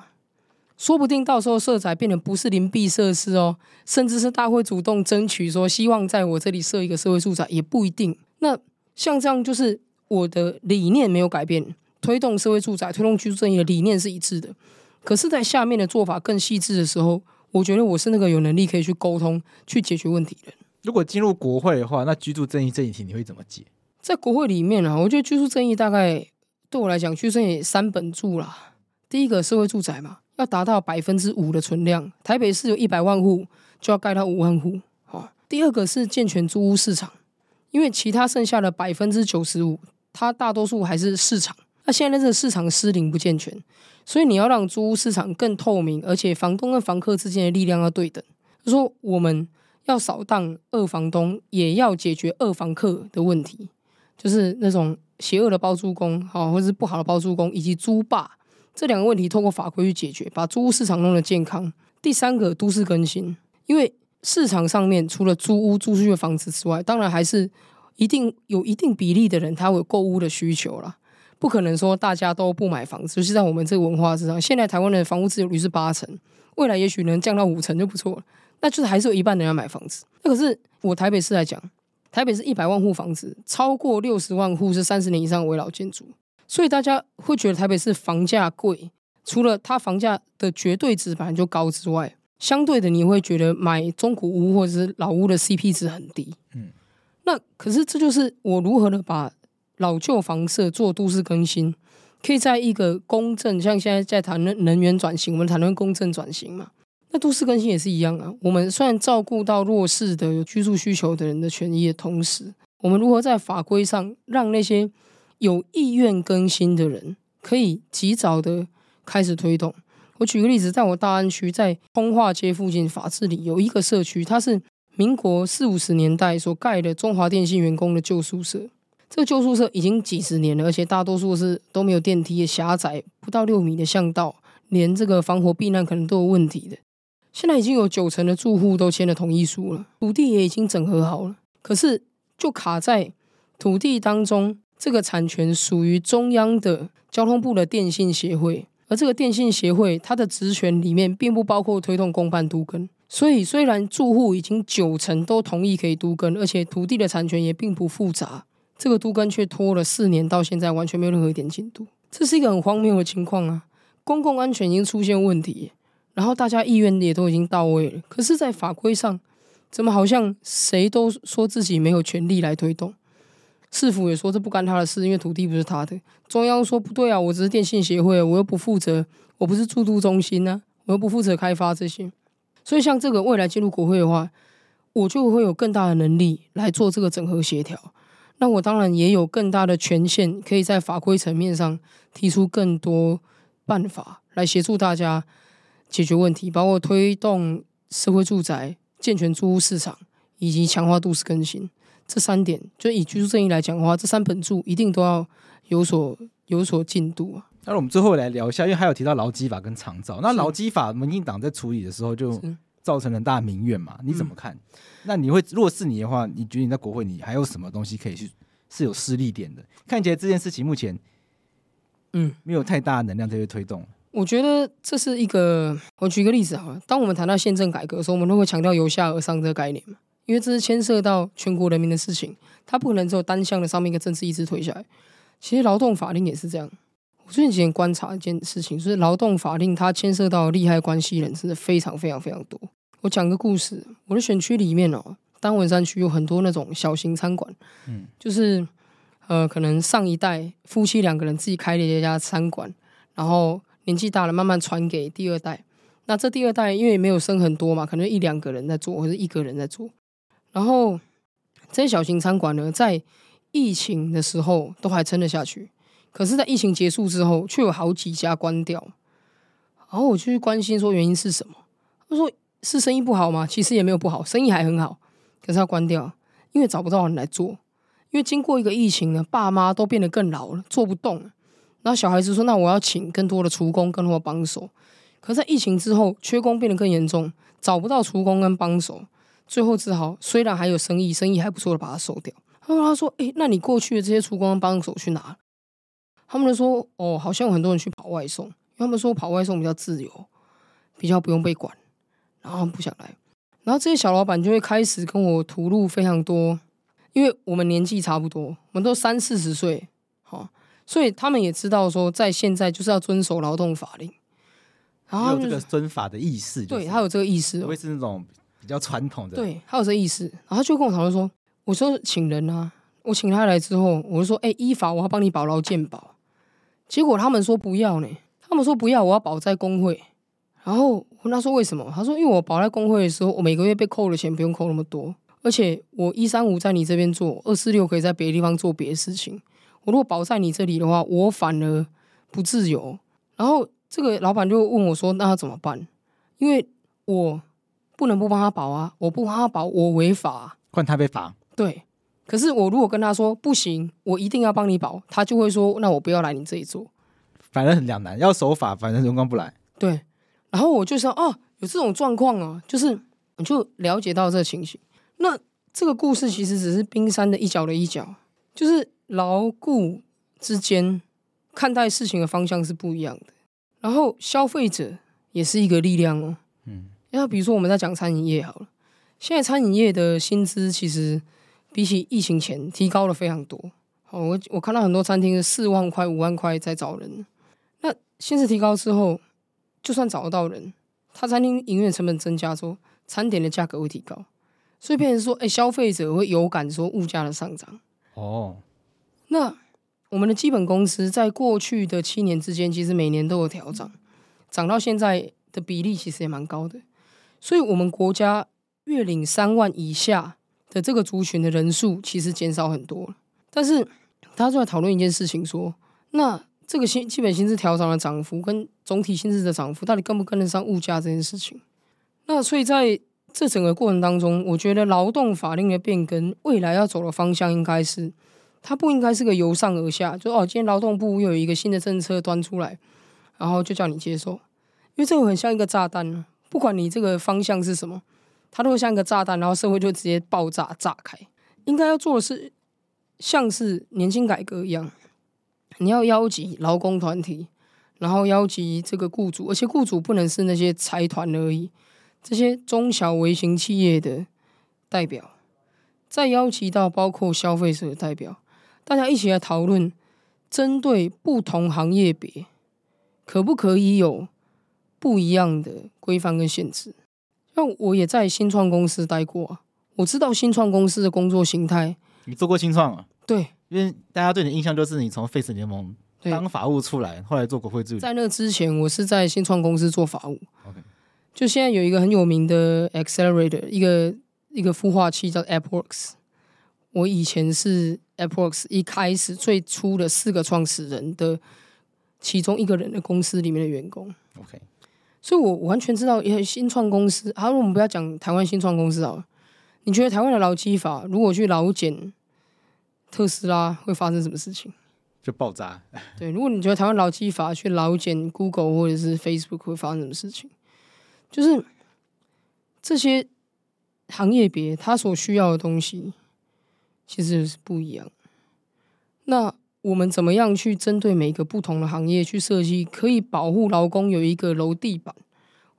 说不定到时候社宅变得不是邻避设施哦，甚至是大家会主动争取说，希望在我这里设一个社会住宅也不一定。那像这样就是我的理念没有改变，推动社会住宅、推动居住正义的理念是一致的。可是，在下面的做法更细致的时候，我觉得我是那个有能力可以去沟通、去解决问题的人。如果进入国会的话，那居住正义这一题你会怎么解？在国会里面啊，我觉得居住正义大概对我来讲，居住正义三本柱啦。第一个社会住宅嘛。要达到百分之五的存量，台北市有一百万户，就要盖到五万户。好，第二个是健全租屋市场，因为其他剩下的百分之九十五，它大多数还是市场。那现在这个市场失灵不健全，所以你要让租屋市场更透明，而且房东跟房客之间的力量要对等。就说我们要扫荡二房东，也要解决二房客的问题，就是那种邪恶的包租公，好，或者是不好的包租公，以及租霸。这两个问题透过法规去解决，把租屋市场弄得健康。第三个，都市更新，因为市场上面除了租屋租出去的房子之外，当然还是一定有一定比例的人他有购屋的需求啦。不可能说大家都不买房子，就是在我们这个文化之上。现在台湾的房屋自有率是八成，未来也许能降到五成就不错了。那就是还是有一半人要买房子。那可是我台北市来讲，台北市一百万户房子，超过六十万户是三十年以上危老建筑。所以大家会觉得台北市房价贵，除了它房价的绝对值本来就高之外，相对的你会觉得买中古屋或者是老屋的 CP 值很低。嗯，那可是这就是我如何的把老旧房舍做都市更新，可以在一个公正，像现在在谈论能源转型，我们谈论公正转型嘛，那都市更新也是一样啊。我们虽然照顾到弱势的有居住需求的人的权益的同时，我们如何在法规上让那些有意愿更新的人，可以及早的开始推动。我举个例子，在我大安区，在通化街附近法治里有一个社区，它是民国四五十年代所盖的中华电信员工的旧宿舍。这个旧宿舍已经几十年了，而且大多数是都没有电梯，狭窄不到六米的巷道，连这个防火避难可能都有问题的。现在已经有九成的住户都签了同意书了，土地也已经整合好了，可是就卡在土地当中。这个产权属于中央的交通部的电信协会，而这个电信协会它的职权里面并不包括推动公办都更，所以虽然住户已经九成都同意可以都更，而且土地的产权也并不复杂，这个都更却拖了四年，到现在完全没有任何一点进度，这是一个很荒谬的情况啊！公共安全已经出现问题，然后大家意愿也都已经到位了，可是，在法规上，怎么好像谁都说自己没有权利来推动？市府也说这不干他的事，因为土地不是他的。中央说不对啊，我只是电信协会，我又不负责，我不是住都中心呢、我又不负责开发这些。所以像这个未来进入国会的话，我就会有更大的能力来做这个整合协调。那我当然也有更大的权限，可以在法规层面上提出更多办法来协助大家，解决问题，包括推动社会住宅、健全租屋市场以及强化都市更新这三点，就以居住正义来讲的话，这三本柱一定都要有所有所进度啊。那我们最后来聊一下，因为还有提到劳基法跟长照，那劳基法民进党在处理的时候就造成了大民怨嘛？你怎么看？嗯、那你会，如果是你的话，你觉得你在国会你还有什么东西可以去是有失力点的？看起来这件事情目前嗯没有太大的能量在推动。我觉得这是一个，我举一个例子好了。当我们谈到宪政改革的时候，我们都会强调由下而上这个概念嘛，因为这是牵涉到全国人民的事情，它不可能只有单向的上面一个政治意志推下来。其实劳动法令也是这样。我最近几天观察一件事情，就是劳动法令它牵涉到利害关系人真的非常非常非常多。我讲个故事，我的选区里面哦，丹文山区有很多那种小型餐馆，嗯，就是呃，可能上一代夫妻两个人自己开了一家餐馆，然后。年纪大了，慢慢传给第二代。那这第二代因为没有生很多嘛，可能一两个人在做，或者一个人在做。然后这些小型餐馆呢，在疫情的时候都还撑得下去，可是，在疫情结束之后，却有好几家关掉。然后我就去关心说原因是什么？他说是生意不好吗？其实也没有不好，生意还很好，可是要关掉，因为找不到人来做。因为经过一个疫情呢，爸妈都变得更老了，做不动。然后小孩子说：“那我要请更多的厨工，更多的帮手。”可是在疫情之后，缺工变得更严重，找不到厨工跟帮手，最后只好虽然还有生意，生意还不错的把它收掉。然后他说：“哎，那你过去的这些厨工跟帮手去哪？”他们就说：“哦，好像有很多人去跑外送，因为他们说跑外送比较自由，比较不用被管，然后不想来。”然后这些小老板就会开始跟我吐露非常多，因为我们年纪差不多，我们都三四十岁，哈。所以他们也知道说，在现在就是要遵守劳动法令，然后有这个遵法的意识，对他有这个意识，不会是那种比较传统的，对他有这意思。然后他就跟我讨论说：“我说请人啊，我请他来之后，我就说，哎，依法我要帮你保劳健保。结果他们说不要呢，他们说不要，我要保在工会。然后我问他说为什么？他说因为我保在工会的时候，我每个月被扣的钱不用扣那么多，而且我一三五在你这边做，二四六可以在别的地方做别的事情。”我如果保在你这里的话，我反而不自由。然后这个老板就问我说：“那他怎么办？因为我不能不帮他保啊！我不帮他保，我违法啊，换他被罚。对，可是我如果跟他说不行，我一定要帮你保，他就会说：那我不要来你这里做。反正很两难，要守法，反正荣光不来。对。然后我就说：哦，有这种状况啊，就是你就了解到这个情形。那这个故事其实只是冰山的一角的一角，就是。牢固之间看待事情的方向是不一样的，然后消费者也是一个力量哦。嗯，那比如说我们在讲餐饮业好了，现在餐饮业的薪资其实比起疫情前提高了非常多。哦，我我看到很多餐厅是四万块、五万块在找人，那薪资提高之后，就算找得到人，他餐厅营运成本增加之后，餐点的价格会提高，所以变成说，哎，消费者会有感说物价的上涨。哦。那我们的基本工资在过去的七年之间，其实每年都有调涨，涨到现在的比例其实也蛮高的。所以，我们国家月领三万以下的这个族群的人数其实减少很多。但是，大家就在讨论一件事情：说，那这个薪基本薪资调整的涨幅跟总体薪资的涨幅，到底跟不跟得上物价这件事情？那所以在这整个过程当中，我觉得劳动法令的变更，未来要走的方向应该是。它不应该是个由上而下，就哦，今天劳动部又有一个新的政策端出来，然后就叫你接受，因为这个很像一个炸弹，不管你这个方向是什么，它都会像一个炸弹，然后社会就直接爆炸炸开。应该要做的是，像是年轻改革一样，你要邀集劳工团体，然后邀集这个雇主，而且雇主不能是那些财团而已，这些中小微型企业的代表，再邀集到包括消费者的代表。大家一起来讨论，针对不同行业别，可不可以有不一样的规范跟限制？那我也在新创公司待过啊，我知道新创公司的工作形态。你做过新创啊？对，因为大家对你的印象就是你从 Face 联盟当法务出来，后来做国会助理。在那之前，我是在新创公司做法务。OK，就现在有一个很有名的 Accelerator，一个一个孵化器叫 AppWorks。我以前是 AppWorks 一开始最初的四个创始人的其中一个人的公司里面的员工。OK，所以我完全知道，也新创公司，好，我们不要讲台湾新创公司啊。你觉得台湾的劳基法如果去劳检特斯拉会发生什么事情？就爆炸。对，如果你觉得台湾劳基法去劳检 Google 或者是 Facebook 会发生什么事情？就是这些行业别它所需要的东西其实是不一样。那我们怎么样去针对每个不同的行业去设计可以保护劳工有一个楼地板？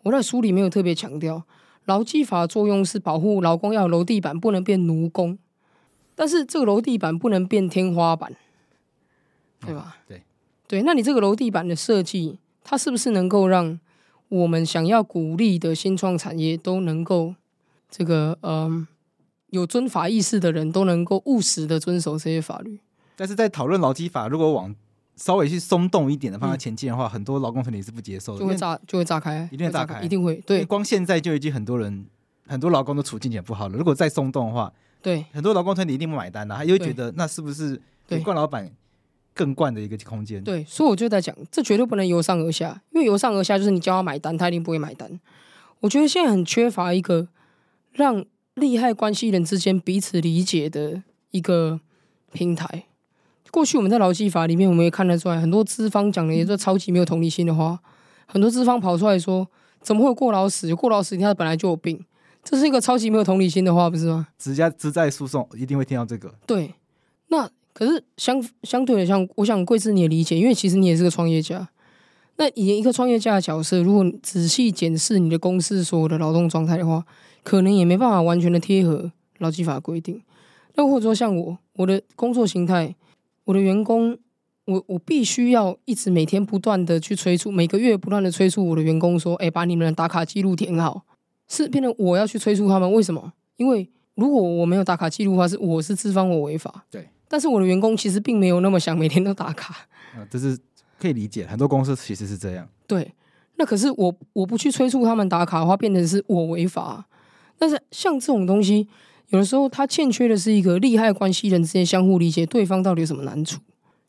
我在书里没有特别强调，劳基法的作用是保护劳工要有楼地板，不能变奴工。但是这个楼地板不能变天花板，对吧？哦、对对，那你这个楼地板的设计，它是不是能够让我们想要鼓励的新创产业都能够这个嗯、呃、有遵法意识的人都能够务实的遵守这些法律？但是在讨论劳基法，如果往稍微去松动一点的方向前进的话，嗯、很多劳工团体是不接受的，就会炸，就会炸开，一定会炸开，一定会。对，光现在就已经很多人，很多劳工的处境也不好了。如果再松动的话，对，很多劳工团体一定不买单的，他又会觉得那是不是比惯老板更惯的一个空间？对，所以我就在讲，这绝对不能由上而下，因为由上而下就是你叫他买单，他一定不会买单。我觉得现在很缺乏一个让利害关系人之间彼此理解的一个平台。过去我们在劳基法里面，我们也看得出来，很多资方讲的也是超级没有同理心的话。很多资方跑出来说：“怎么会有过劳死？有过劳死，他本来就有病。”这是一个超级没有同理心的话，不是吗？职家职在诉讼一定会听到这个。对，那可是相相对的，像我想贵智你也理解，因为其实你也是个创业家。那以一个创业家的角色，如果仔细检视你的公司所有的劳动状态的话，可能也没办法完全的贴合劳基法规定。那或者说像我，我的工作形态。我的员工，我我必须要一直每天不断的去催促，每个月不断的催促我的员工说：“哎，把你们的打卡记录填好。”是变成我要去催促他们，为什么？因为如果我没有打卡记录的话，是我是资方，我违法。对。但是我的员工其实并没有那么想每天都打卡。啊，这是可以理解，很多公司其实是这样。对。那可是我我不去催促他们打卡的话，变成是我违法。但是像这种东西。有的时候，他欠缺的是一个利害关系人之间相互理解，对方到底有什么难处。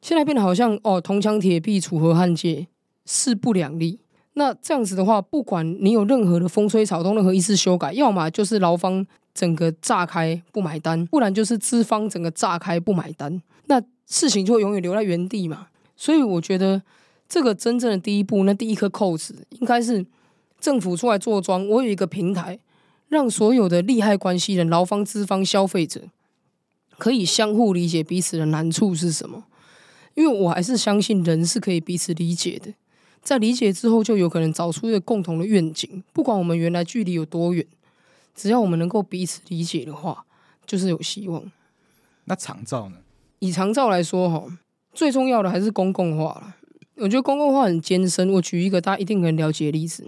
现在变得好像哦，铜墙铁壁，楚河汉界，势不两立。那这样子的话，不管你有任何的风吹草动，任何一次修改，要么就是劳方整个炸开不买单，不然就是资方整个炸开不买单，那事情就会永远留在原地嘛。所以我觉得，这个真正的第一步，那第一颗扣子，应该是政府出来坐庄，我有一个平台。让所有的利害关系人、劳方、资方、消费者可以相互理解彼此的难处是什么，因为我还是相信人是可以彼此理解的，在理解之后，就有可能找出一个共同的愿景。不管我们原来距离有多远，只要我们能够彼此理解的话，就是有希望。那长照呢？以长照来说，哈，最重要的还是公共化了。我觉得公共化很艰深。我举一个大家一定很了解的例子。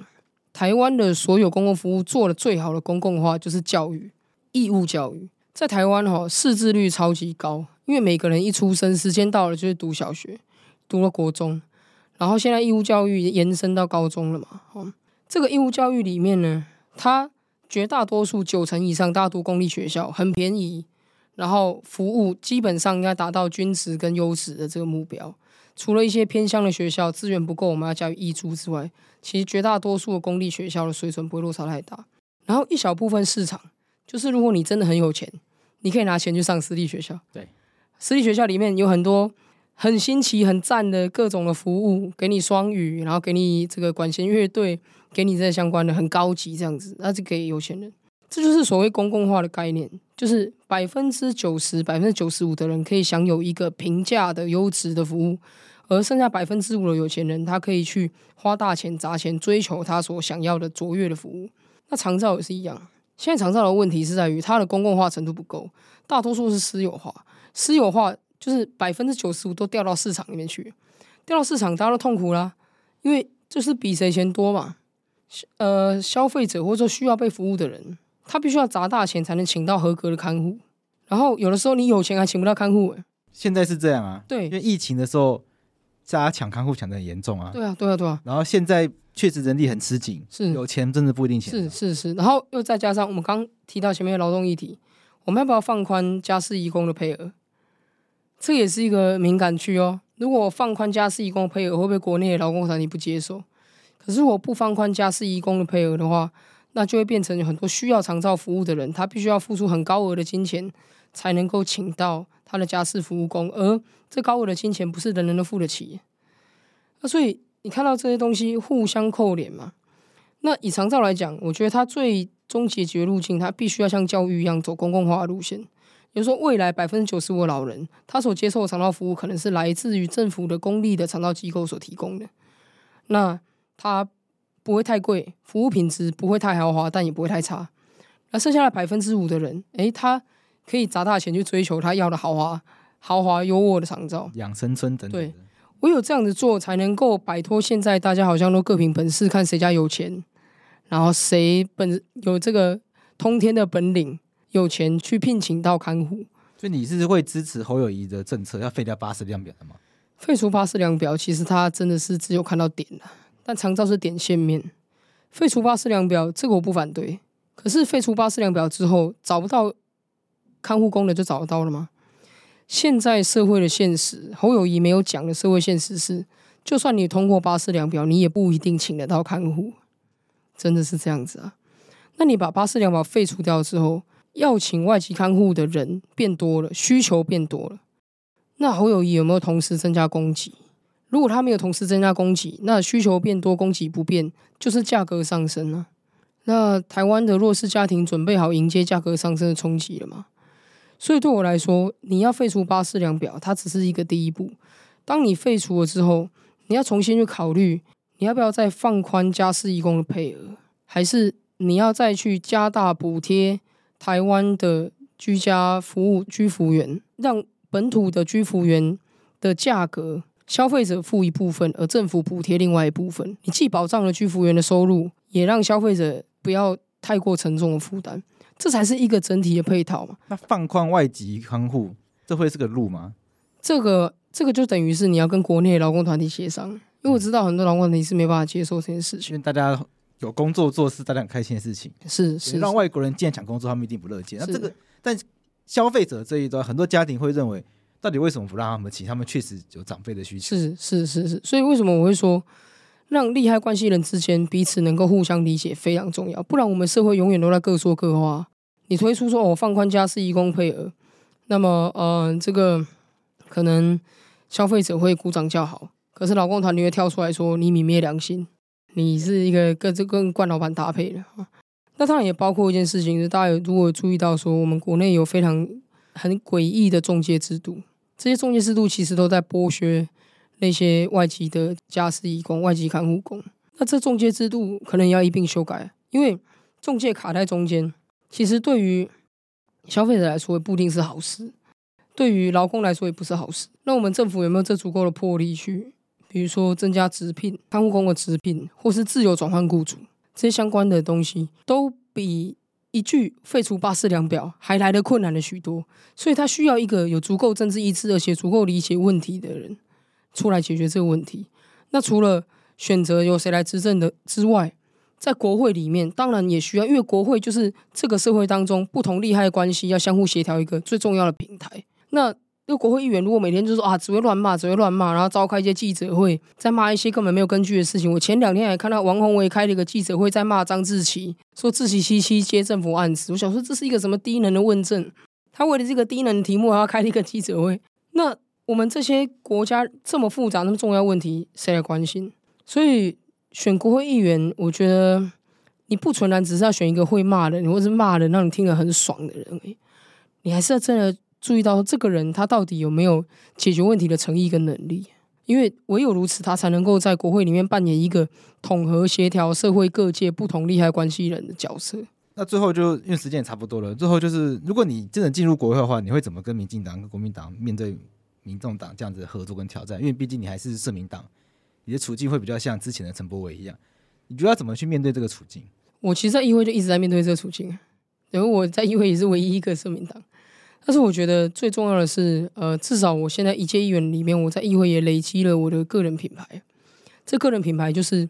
台湾的所有公共服务做的最好的公共化就是教育，义务教育。在台湾哈，识字率超级高，因为每个人一出生，时间到了就是读小学，读了国中，然后现在义务教育延伸到高中了嘛。哦，这个义务教育里面呢，它绝大多数九成以上大多公立学校，很便宜，然后服务基本上应该达到均值跟优质的这个目标。除了一些偏乡的学校资源不够，我们要加以挹注之外，其实绝大多数的公立学校的水准不会落差太大。然后一小部分市场，就是如果你真的很有钱，你可以拿钱去上私立学校。对，私立学校里面有很多很新奇、很赞的各种的服务，给你双语，然后给你这个管弦乐队，给你这相关的很高级这样子，那是给有钱人。这就是所谓公共化的概念，就是百分之九十、百分之九十五的人可以享有一个平价的优质的服务。而剩下百分之五的有钱人，他可以去花大钱砸钱追求他所想要的卓越的服务。那长照也是一样，现在长照的问题是在于它的公共化程度不够，大多数是私有化。私有化就是百分之九十五都掉到市场里面去，掉到市场大家都痛苦啦，因为就是比谁钱多嘛。呃，消费者或者说需要被服务的人，他必须要砸大钱才能请到合格的看护。然后有的时候你有钱还请不到看护，欸，现在是这样啊？对，因为疫情的时候。大家抢看护抢的很严重啊！对啊，对啊，对啊。然后现在确实人力很吃紧，是有钱真的不一定请。是是是，然后又再加上我们刚提到前面的劳动议题，我们要不要放宽家事移工的配额？这也是一个敏感区哦。如果放宽家事移工的配额，会不会国内的劳工团体不接受？可是如果不放宽家事移工的配额的话，那就会变成很多需要长照服务的人，他必须要付出很高额的金钱才能够请到他的家事服务工，而这高额的金钱不是人人都付得起。那所以你看到这些东西互相扣连嘛？那以长照来讲，我觉得它最终解决路径，它必须要像教育一样走公共化的路线。比如说，未来百分之九十五的老人，他所接受的长照服务可能是来自于政府的公立的长照机构所提供的。那他不会太贵，服务品质不会太豪华，但也不会太差。那剩下的百分之五的人，诶，他可以砸大钱去追求他要的豪华、豪华优渥的长照、养生村等等。对，唯有这样子做，才能够摆脱现在大家好像都各凭本事，看谁家有钱，然后谁本有这个通天的本领。有钱去聘请到看护，所以你是会支持侯友谊的政策，要废掉八十量表的吗？废除八十量表，其实他真的是只有看到点了，但长照是点线面。废除巴氏量表，这个我不反对。可是废除巴氏量表之后，找不到看护工的就找得到了吗？现在社会的现实，侯友谊没有讲的社会现实是，就算你通过巴氏量表，你也不一定请得到看护，真的是这样子啊？那你把巴氏量表废除掉之后，要请外籍看护的人变多了，需求变多了。那侯友谊有没有同时增加供给？如果他没有同时增加供给，那需求变多，供给不变，就是价格上升了。那台湾的弱势家庭准备好迎接价格上升的冲击了吗？所以对我来说，你要废除巴氏量表，它只是一个第一步。当你废除了之后，你要重新去考虑，你要不要再放宽家事义工的配额，还是你要再去加大补贴？台湾的居家服务居服员，让本土的居服员的价格，消费者付一部分，而政府补贴另外一部分。你既保障了居服员的收入，也让消费者不要太过沉重的负担，这才是一个整体的配套嘛。那放宽外籍看护，这会是个路吗？这个这个就等于是你要跟国内劳工团体协商，因为我知道很多劳工团体是没办法接受这件事情，因为大家。有工作做事大家很开心的事情，是是让外国人进来抢工作，他们一定不乐见。那这个，但消费者这一端，很多家庭会认为，到底为什么不让他们请？他们确实有长辈的需求。是是是是，所以为什么我会说，让利害关系人之间彼此能够互相理解非常重要，不然我们社会永远都在各说各话。你推出说我放宽家事移工配额，那么呃，这个可能消费者会鼓掌叫好，可是劳工团体会跳出来说你泯灭良心。你是一个跟这跟惯老板搭配的啊，那当然也包括一件事情，是大家有如果注意到说，我们国内有非常很诡异的中介制度，这些中介制度其实都在剥削那些外籍的家事义工、外籍看护工。那这中介制度可能要一并修改，因为中介卡在中间，其实对于消费者来说也不一定是好事，对于劳工来说也不是好事。那我们政府有没有这足够的魄力去？比如说增加直聘、看护工的直聘，或是自由转换雇主，这些相关的东西，都比一句废除八四量表还来得困难了许多。所以，他需要一个有足够政治意志，而且足够理解问题的人出来解决这个问题。那除了选择由谁来执政的之外，在国会里面，当然也需要，因为国会就是这个社会当中不同利害关系要相互协调一个最重要的平台。那因为国会议员如果每天就说啊，只会乱骂，只会乱骂，然后召开一些记者会，再骂一些根本没有根据的事情。我前两天还看到王鸿薇开了一个记者会，在骂张志奇，说志奇七七接政府案子。我想说这是一个什么低能的问政？他为了这个低能的题目还要开了一个记者会？那我们这些国家这么复杂、那么重要问题，谁来关心？所以选国会议员，我觉得你不纯然只是要选一个会骂的人，或是骂人让你听了很爽的人而已，你还是要真的。注意到这个人，他到底有没有解决问题的诚意跟能力？因为唯有如此，他才能够在国会里面扮演一个统合协调社会各界不同利害关系人的角色。那最后就因为时间也差不多了，最后就是如果你真的进入国会的话，你会怎么跟民进党、跟国民党面对民众党这样子的合作跟挑战？因为毕竟你还是社民党，你的处境会比较像之前的陈柏伟一样。你觉得要怎么去面对这个处境？我其实在议会就一直在面对这个处境，因为我在议会也是唯一一个社民党。但是我觉得最重要的是，呃，至少我现在一届议员里面，我在议会也累积了我的个人品牌。这个人品牌就是，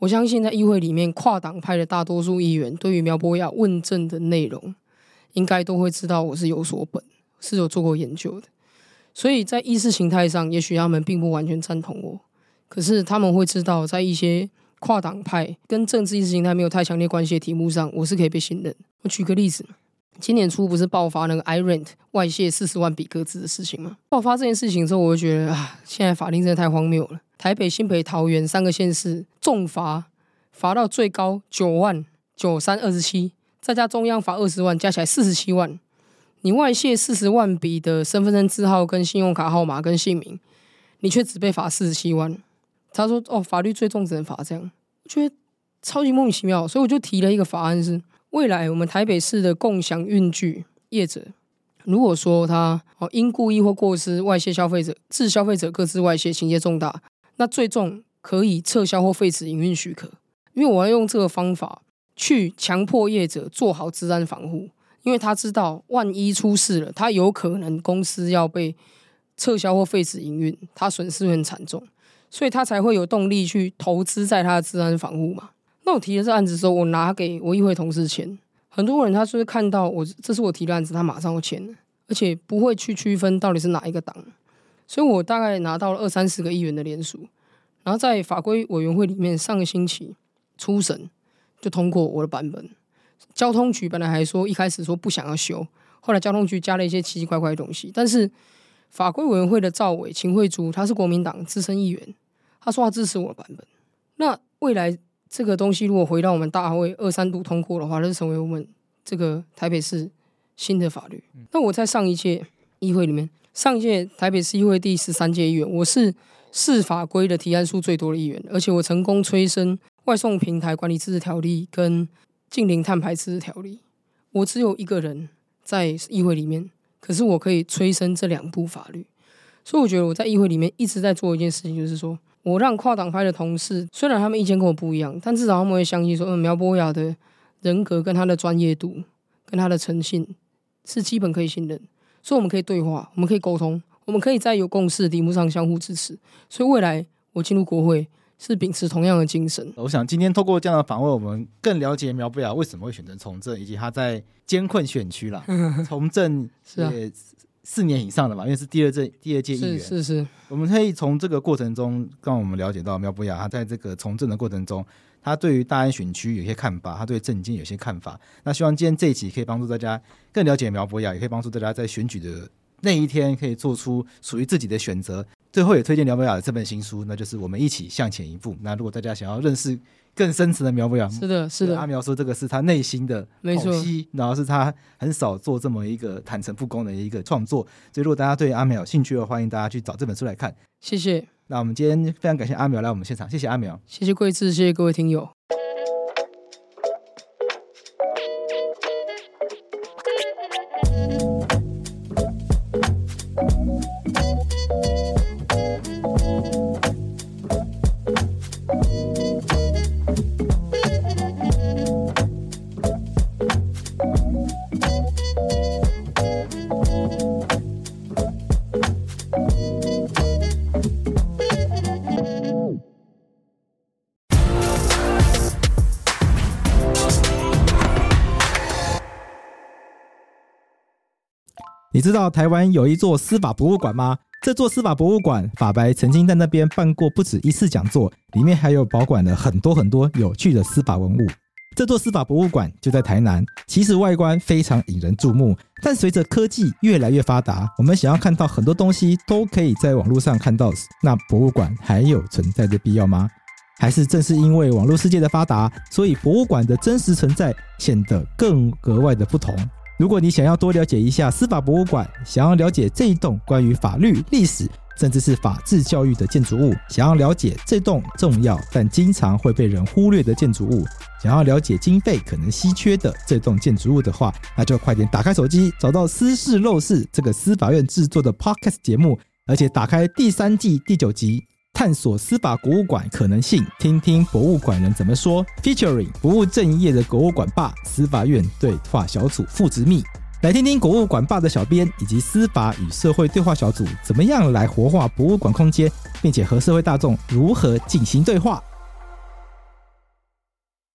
我相信在议会里面跨党派的大多数议员，对于苗博雅问政的内容，应该都会知道我是有所本，是有做过研究的。所以在意识形态上，也许他们并不完全赞同我，可是他们会知道，在一些跨党派跟政治意识形态没有太强烈关系的题目上，我是可以被信任。我举个例子，今年初不是爆发那个 iRent 外泄四十万笔个资的事情吗？爆发这件事情之后，我就觉得啊，现在法令真的太荒谬了。台北、新北、桃园三个县市重罚，罚到最高九万九三二十七，再加中央罚二十万，加起来四十七万。你外泄四十万笔的身份证字号、跟信用卡号码、跟姓名，你却只被罚四十七万。他说：“哦，法律最重只能罚这样。”我觉得超级莫名其妙，所以我就提了一个法案是：未来我们台北市的共享运具业者，如果说他哦因故意或过失外泄消费者，致消费者各自外泄，情节重大。那最重可以撤销或废止营运许可，因为我要用这个方法去强迫业者做好治安防护，因为他知道万一出事了，他有可能公司要被撤销或废止营运，他损失很惨重，所以他才会有动力去投资在他的治安防护嘛。那我提了这案子之后，我拿给我议会同事签，很多人他就是看到我这是我提的案子，他马上会签，而且不会去区分到底是哪一个党。所以我大概拿到了二三十个议员的联署，然后在法规委员会里面，上个星期初审就通过我的版本。交通局本来还说一开始说不想要修，后来交通局加了一些奇奇怪怪的东西。但是法规委员会的赵伟秦慧珠，他是国民党资深议员，他说他支持我的版本。那未来这个东西如果回到我们大会二三度通过的话，那就成为我们这个台北市新的法律。那我在上一届议会里面。上一届台北市议会第十三届议员，我是市法规的提案数最多的议员，而且我成功催生外送平台管理自治条例跟近零碳排自治条例。我只有一个人在议会里面，可是我可以催生这两部法律，所以我觉得我在议会里面一直在做一件事情，就是说我让跨党派的同事，虽然他们意见跟我不一样，但至少他们会相信说，嗯，苗博雅的人格跟他的专业度跟他的诚信是基本可以信任。所以我们可以对话，我们可以沟通，我们可以在有共识的题目上相互支持。所以未来我进入国会是秉持同样的精神。我想今天透过这样的访问，我们更了解苗博雅为什么会选择从政，以及他在艰困选区啦 从政是四年以上的嘛，因为是第二届第二届议员。是是是，我们可以从这个过程中让我们了解到苗博雅他在这个从政的过程中。他对于大安选区有些看法，他对政经有些看法。那希望今天这一集可以帮助大家更了解苗博雅，也可以帮助大家在选举的那一天可以做出属于自己的选择。最后也推荐苗博雅的这本新书，那就是《我们一起向前一步》。那如果大家想要认识更深层的苗博雅，是的，是的，阿苗说这个是他内心的剖析，然后是他很少做这么一个坦诚不公的一个创作。所以如果大家对阿苗有兴趣的话，欢迎大家去找这本书来看。谢谢。那我们今天非常感谢阿苗来我们现场，谢谢阿苗，谢谢贵志，谢谢各位听友。你知道台湾有一座司法博物馆吗？这座司法博物馆，法白曾经在那边办过不止一次讲座，里面还有保管了很多很多有趣的司法文物。这座司法博物馆就在台南，其实外观非常引人注目。但随着科技越来越发达，我们想要看到很多东西都可以在网络上看到，那博物馆还有存在的必要吗？还是正是因为网络世界的发达，所以博物馆的真实存在显得更格外的不同？如果你想要多了解一下司法博物馆，想要了解这一栋关于法律、历史，甚至是法治教育的建筑物，想要了解这栋重要但经常会被人忽略的建筑物，想要了解经费可能稀缺的这栋建筑物的话，那就快点打开手机，找到《私事陋室》这个司法院制作的 Podcast 节目，而且打开第三季第九集。探索司法博物馆可能性，听听博物馆人怎么说。Featuring 不务正业的博物馆霸，司法院对话小组副执秘，来听听博物馆霸的小编以及司法与社会对话小组怎么样来活化博物馆空间，并且和社会大众如何进行对话。